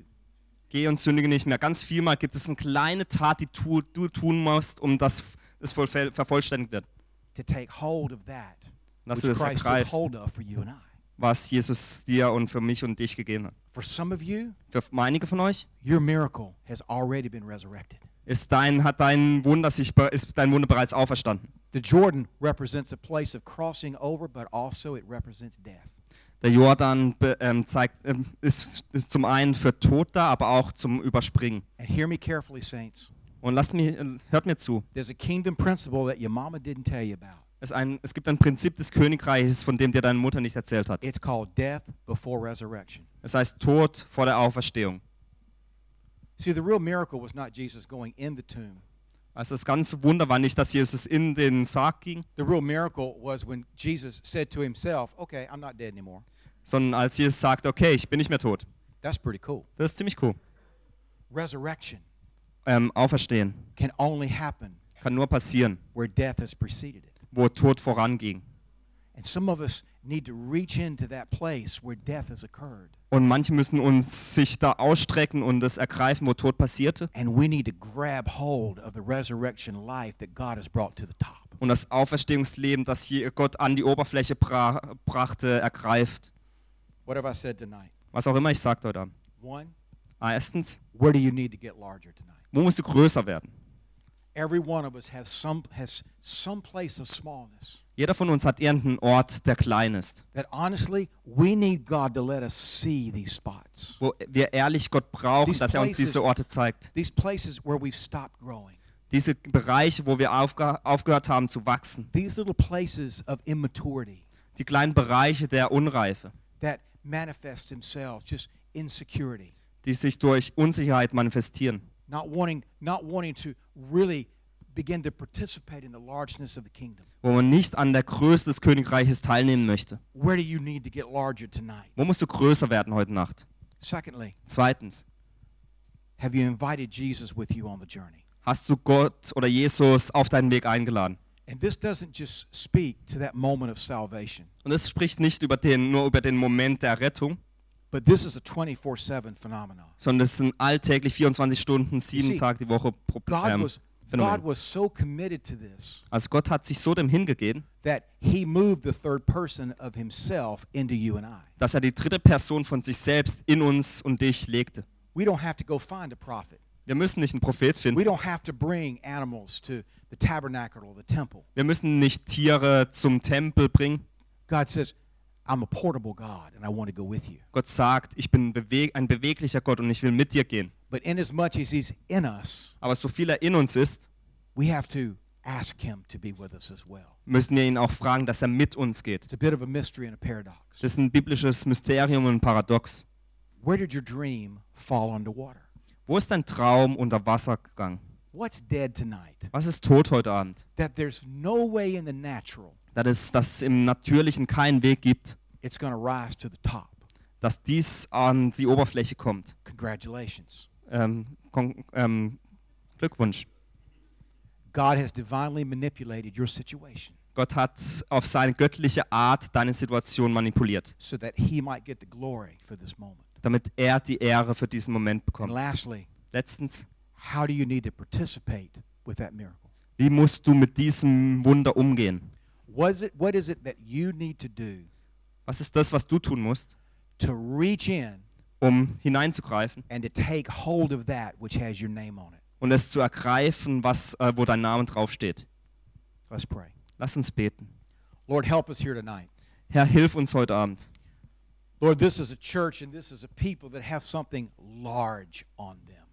Geh und sündige nicht mehr. Ganz viel mal gibt es eine kleine Tat, die tu, du tun musst, um dass es voll, vervollständigt wird. To take hold of that Dass du das ergreifst, was Jesus dir und für mich und dich gegeben hat. For some of you, Für einige von euch your miracle has already been resurrected. ist dein, hat dein Wunder sich, ist dein Wunder bereits auferstanden. The Jordan represents a place of crossing over, but also it represents death. Der Jordan ähm, zeigt, ähm, ist, ist zum einen für Tod da, aber auch zum Überspringen. And hear me carefully, saints. Und lasst mir, äh, hört mir zu. There's a kingdom principle that your mama didn't tell you about. Es, ein, es gibt ein Prinzip des Königreiches, von dem dir deine Mutter nicht erzählt hat. It's called death before resurrection. Es heißt Tod vor der Auferstehung. See, the real miracle was not Jesus going in the tomb. Also das ganze Wunder war nicht, dass Jesus in den Sarg ging, The real miracle was when Jesus said to himself, Okay, I'm not dead anymore. sondern als Jesus sagte, okay, ich bin nicht mehr tot. That's pretty cool. Das ist ziemlich cool. Resurrection Ähm, auferstehen can only happen kann nur passieren, where death has preceded it. wo Tod voranging. And some of us need to reach into that place where death has occurred. Und manche müssen uns sich da ausstrecken und das ergreifen, wo Tod passierte. And we need to grab hold of the resurrection life that God has brought to the top. Und das Auferstehungsleben, das hier Gott an die Oberfläche bra brachte, ergreift. What have I said tonight? Was auch immer ich sagte heute Abend. One, Ah, Erstens, where do you need to get larger tonight? Wo musst du größer werden? Jeder von uns hat irgendeinen Ort, der klein ist. Wo wir ehrlich Gott brauchen, These dass er uns diese Orte zeigt. These places where we've stopped growing. Diese Bereiche, wo wir aufge aufgehört haben zu wachsen. These little places of immaturity Die kleinen Bereiche der Unreife, that manifest themselves just insecurity, die sich durch Unsicherheit manifestieren. Not wanting not wanting to really begin to participate in the largeness of the kingdom. Wo man nicht an der Größe des Königreiches teilnehmen möchte. Where do you need to get larger tonight? Wo musst du größer werden heute Nacht? Secondly, Zweitens, have you invited Jesus with you on the journey? hast du Gott oder Jesus auf deinen Weg eingeladen? And this doesn't just speak to that moment of salvation, Und es spricht nicht über den, nur über den Moment der Rettung, but this is a 24/7 phenomenon. sondern es sind alltäglich 24 Stunden, sieben Tage die Woche Pro God ähm, Phänomen. God was so committed to this Also Gott hat sich so dem hingegeben, that he moved the third person of himself into you and I. dass er die dritte Person von sich selbst in uns und dich legte. We don't have to go find a prophet. Wir müssen nicht einen Prophet We finden. don't have to bring animals to the tabernacle or the temple. Wir müssen nicht Tiere zum Tempel bringen. God says, I'm a portable God and I want to go with you. Gott sagt, ich bin bewe ein beweglicher Gott und ich will mit dir gehen. But in as much as he's in us, Aber so viel er in uns ist, we have to ask him to be with us as well. müssen wir ihn auch fragen, dass er mit uns geht. It's a bit of a mystery and a paradox. Das ist ein biblisches Mysterium und ein Paradox. Where did your dream fall underwater? Wo ist dein Traum unter Wasser gegangen? What's dead tonight? Was ist tot heute Abend? That there's no way in the natural Dass es, dass es im Natürlichen keinen Weg gibt, it's going to rise to the top. dass dies an die Oberfläche kommt. Congratulations. Ähm, ähm, Glückwunsch. God has divinely manipulated your situation Gott hat auf seine göttliche Art deine Situation manipuliert, so that he might get the glory for this moment. damit er die Ehre für diesen Moment And bekommt. lastly, Letztens, how do you need to participate with that miracle? Wie musst du mit diesem Wunder umgehen? Was it, what is it that you need to do Was ist das, was du tun musst, to reach in um hineinzugreifen and to take hold of that which has your name on it? und es zu ergreifen, was, äh, wo dein Name draufsteht? Let's pray. Lass uns beten. Lord, help us here tonight. Herr, hilf uns heute Abend. Lord, this is a church and this is a people that have something large on them.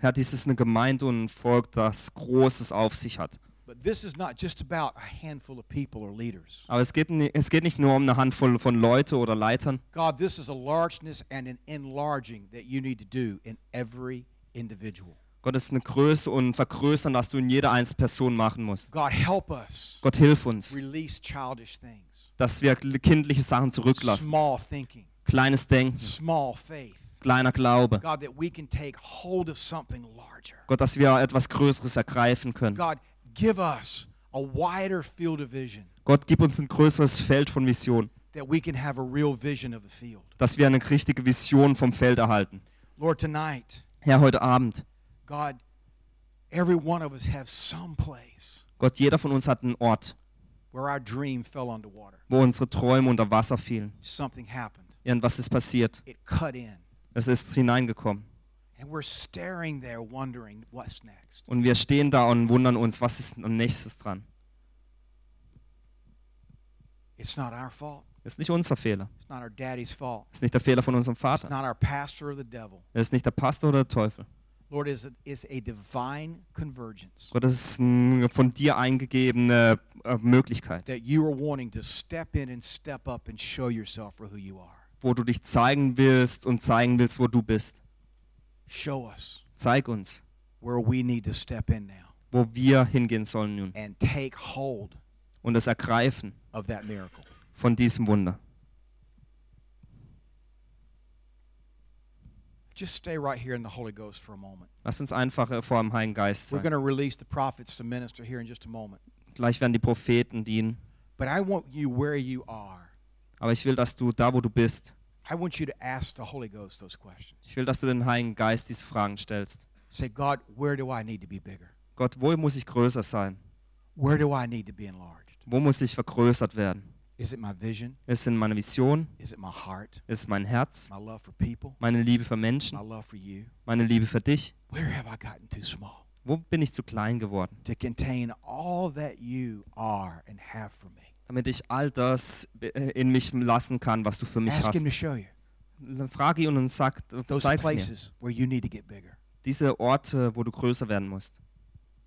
Herr, dies ist eine Gemeinde und ein Volk, das Großes auf sich hat. But this is not just about a handful of people or leaders. Aber es geht, es geht nicht nur um eine Handvoll von Leute oder Leitern. God, this is a largeness and an enlarging that you need to do in every individual. Gott ist eine Größe und Vergrößern, das du in jeder einzelnen Person machen musst. God, help us Gott, hilf uns, release childish things, dass wir kindliche Sachen zurücklassen. small thinking, Kleines Denken, small faith. kleiner Glaube. God, that we can take hold of something larger. Gott, dass wir etwas Größeres ergreifen können. God, give us a wider field of vision Gott, gib uns ein größeres Feld von Vision, that we can have a real vision of the field. dass wir eine richtige Vision vom Feld erhalten. Lord, tonight, Herr, heute Abend, God, every one of us have some place Gott, jeder von uns hat einen Ort, where our dream fell underwater. wo unsere Träume unter Wasser fielen. Something happened. Irgendwas ist passiert. It cut in. Es ist hineingekommen. And we're staring there wondering what's next. Und wir stehen da und wundern uns, was ist am nächstes dran. It's not our fault. Ist nicht unser Fehler. It's not our daddy's fault. Ist nicht der Fehler von unserem It's Vater. not our pastor or the devil. Ist nicht der Pastor oder der Teufel. Lord, is is a divine convergence Gott, das ist eine von dir eingegebene äh, Möglichkeit, that you are wanting to step in and step up and show yourself for who you are. wo du dich zeigen willst und zeigen willst, wo du bist. Show us Zeig uns, where we need to step in now wo wir hingehen sollen nun and take hold und das Ergreifen of that miracle. von diesem Wunder. Just stay right here in the Holy Ghost for a moment. Lass uns einfach äh, vor dem Heiligen Geist We're sein. going to release the prophets to minister here in just a moment. Gleich werden die Propheten dienen. But I want you where you are. Aber ich will, dass du da, wo du bist, I want you to ask the Holy Ghost those questions. ich will, dass du den Heiligen Geist diese Fragen stellst. Say, God, where do I need to be bigger? Gott, wo muss ich größer sein? Where do I need to be enlarged? Wo muss ich vergrößert werden? Is it my vision? Ist es in meine Vision? Is it my heart? Ist es mein Herz? My love for people? Meine Liebe für My Menschen? love for you? Meine Liebe für dich? Where have I gotten too small Wo bin ich zu klein geworden? to contain all that you are and have for me? Damit ich all das äh, in mich lassen kann, was du für mich Ask Him to hast. show you Frage ihn und sag, those zeig's mir. places where you need to get bigger. Diese Orte, wo du größer werden musst.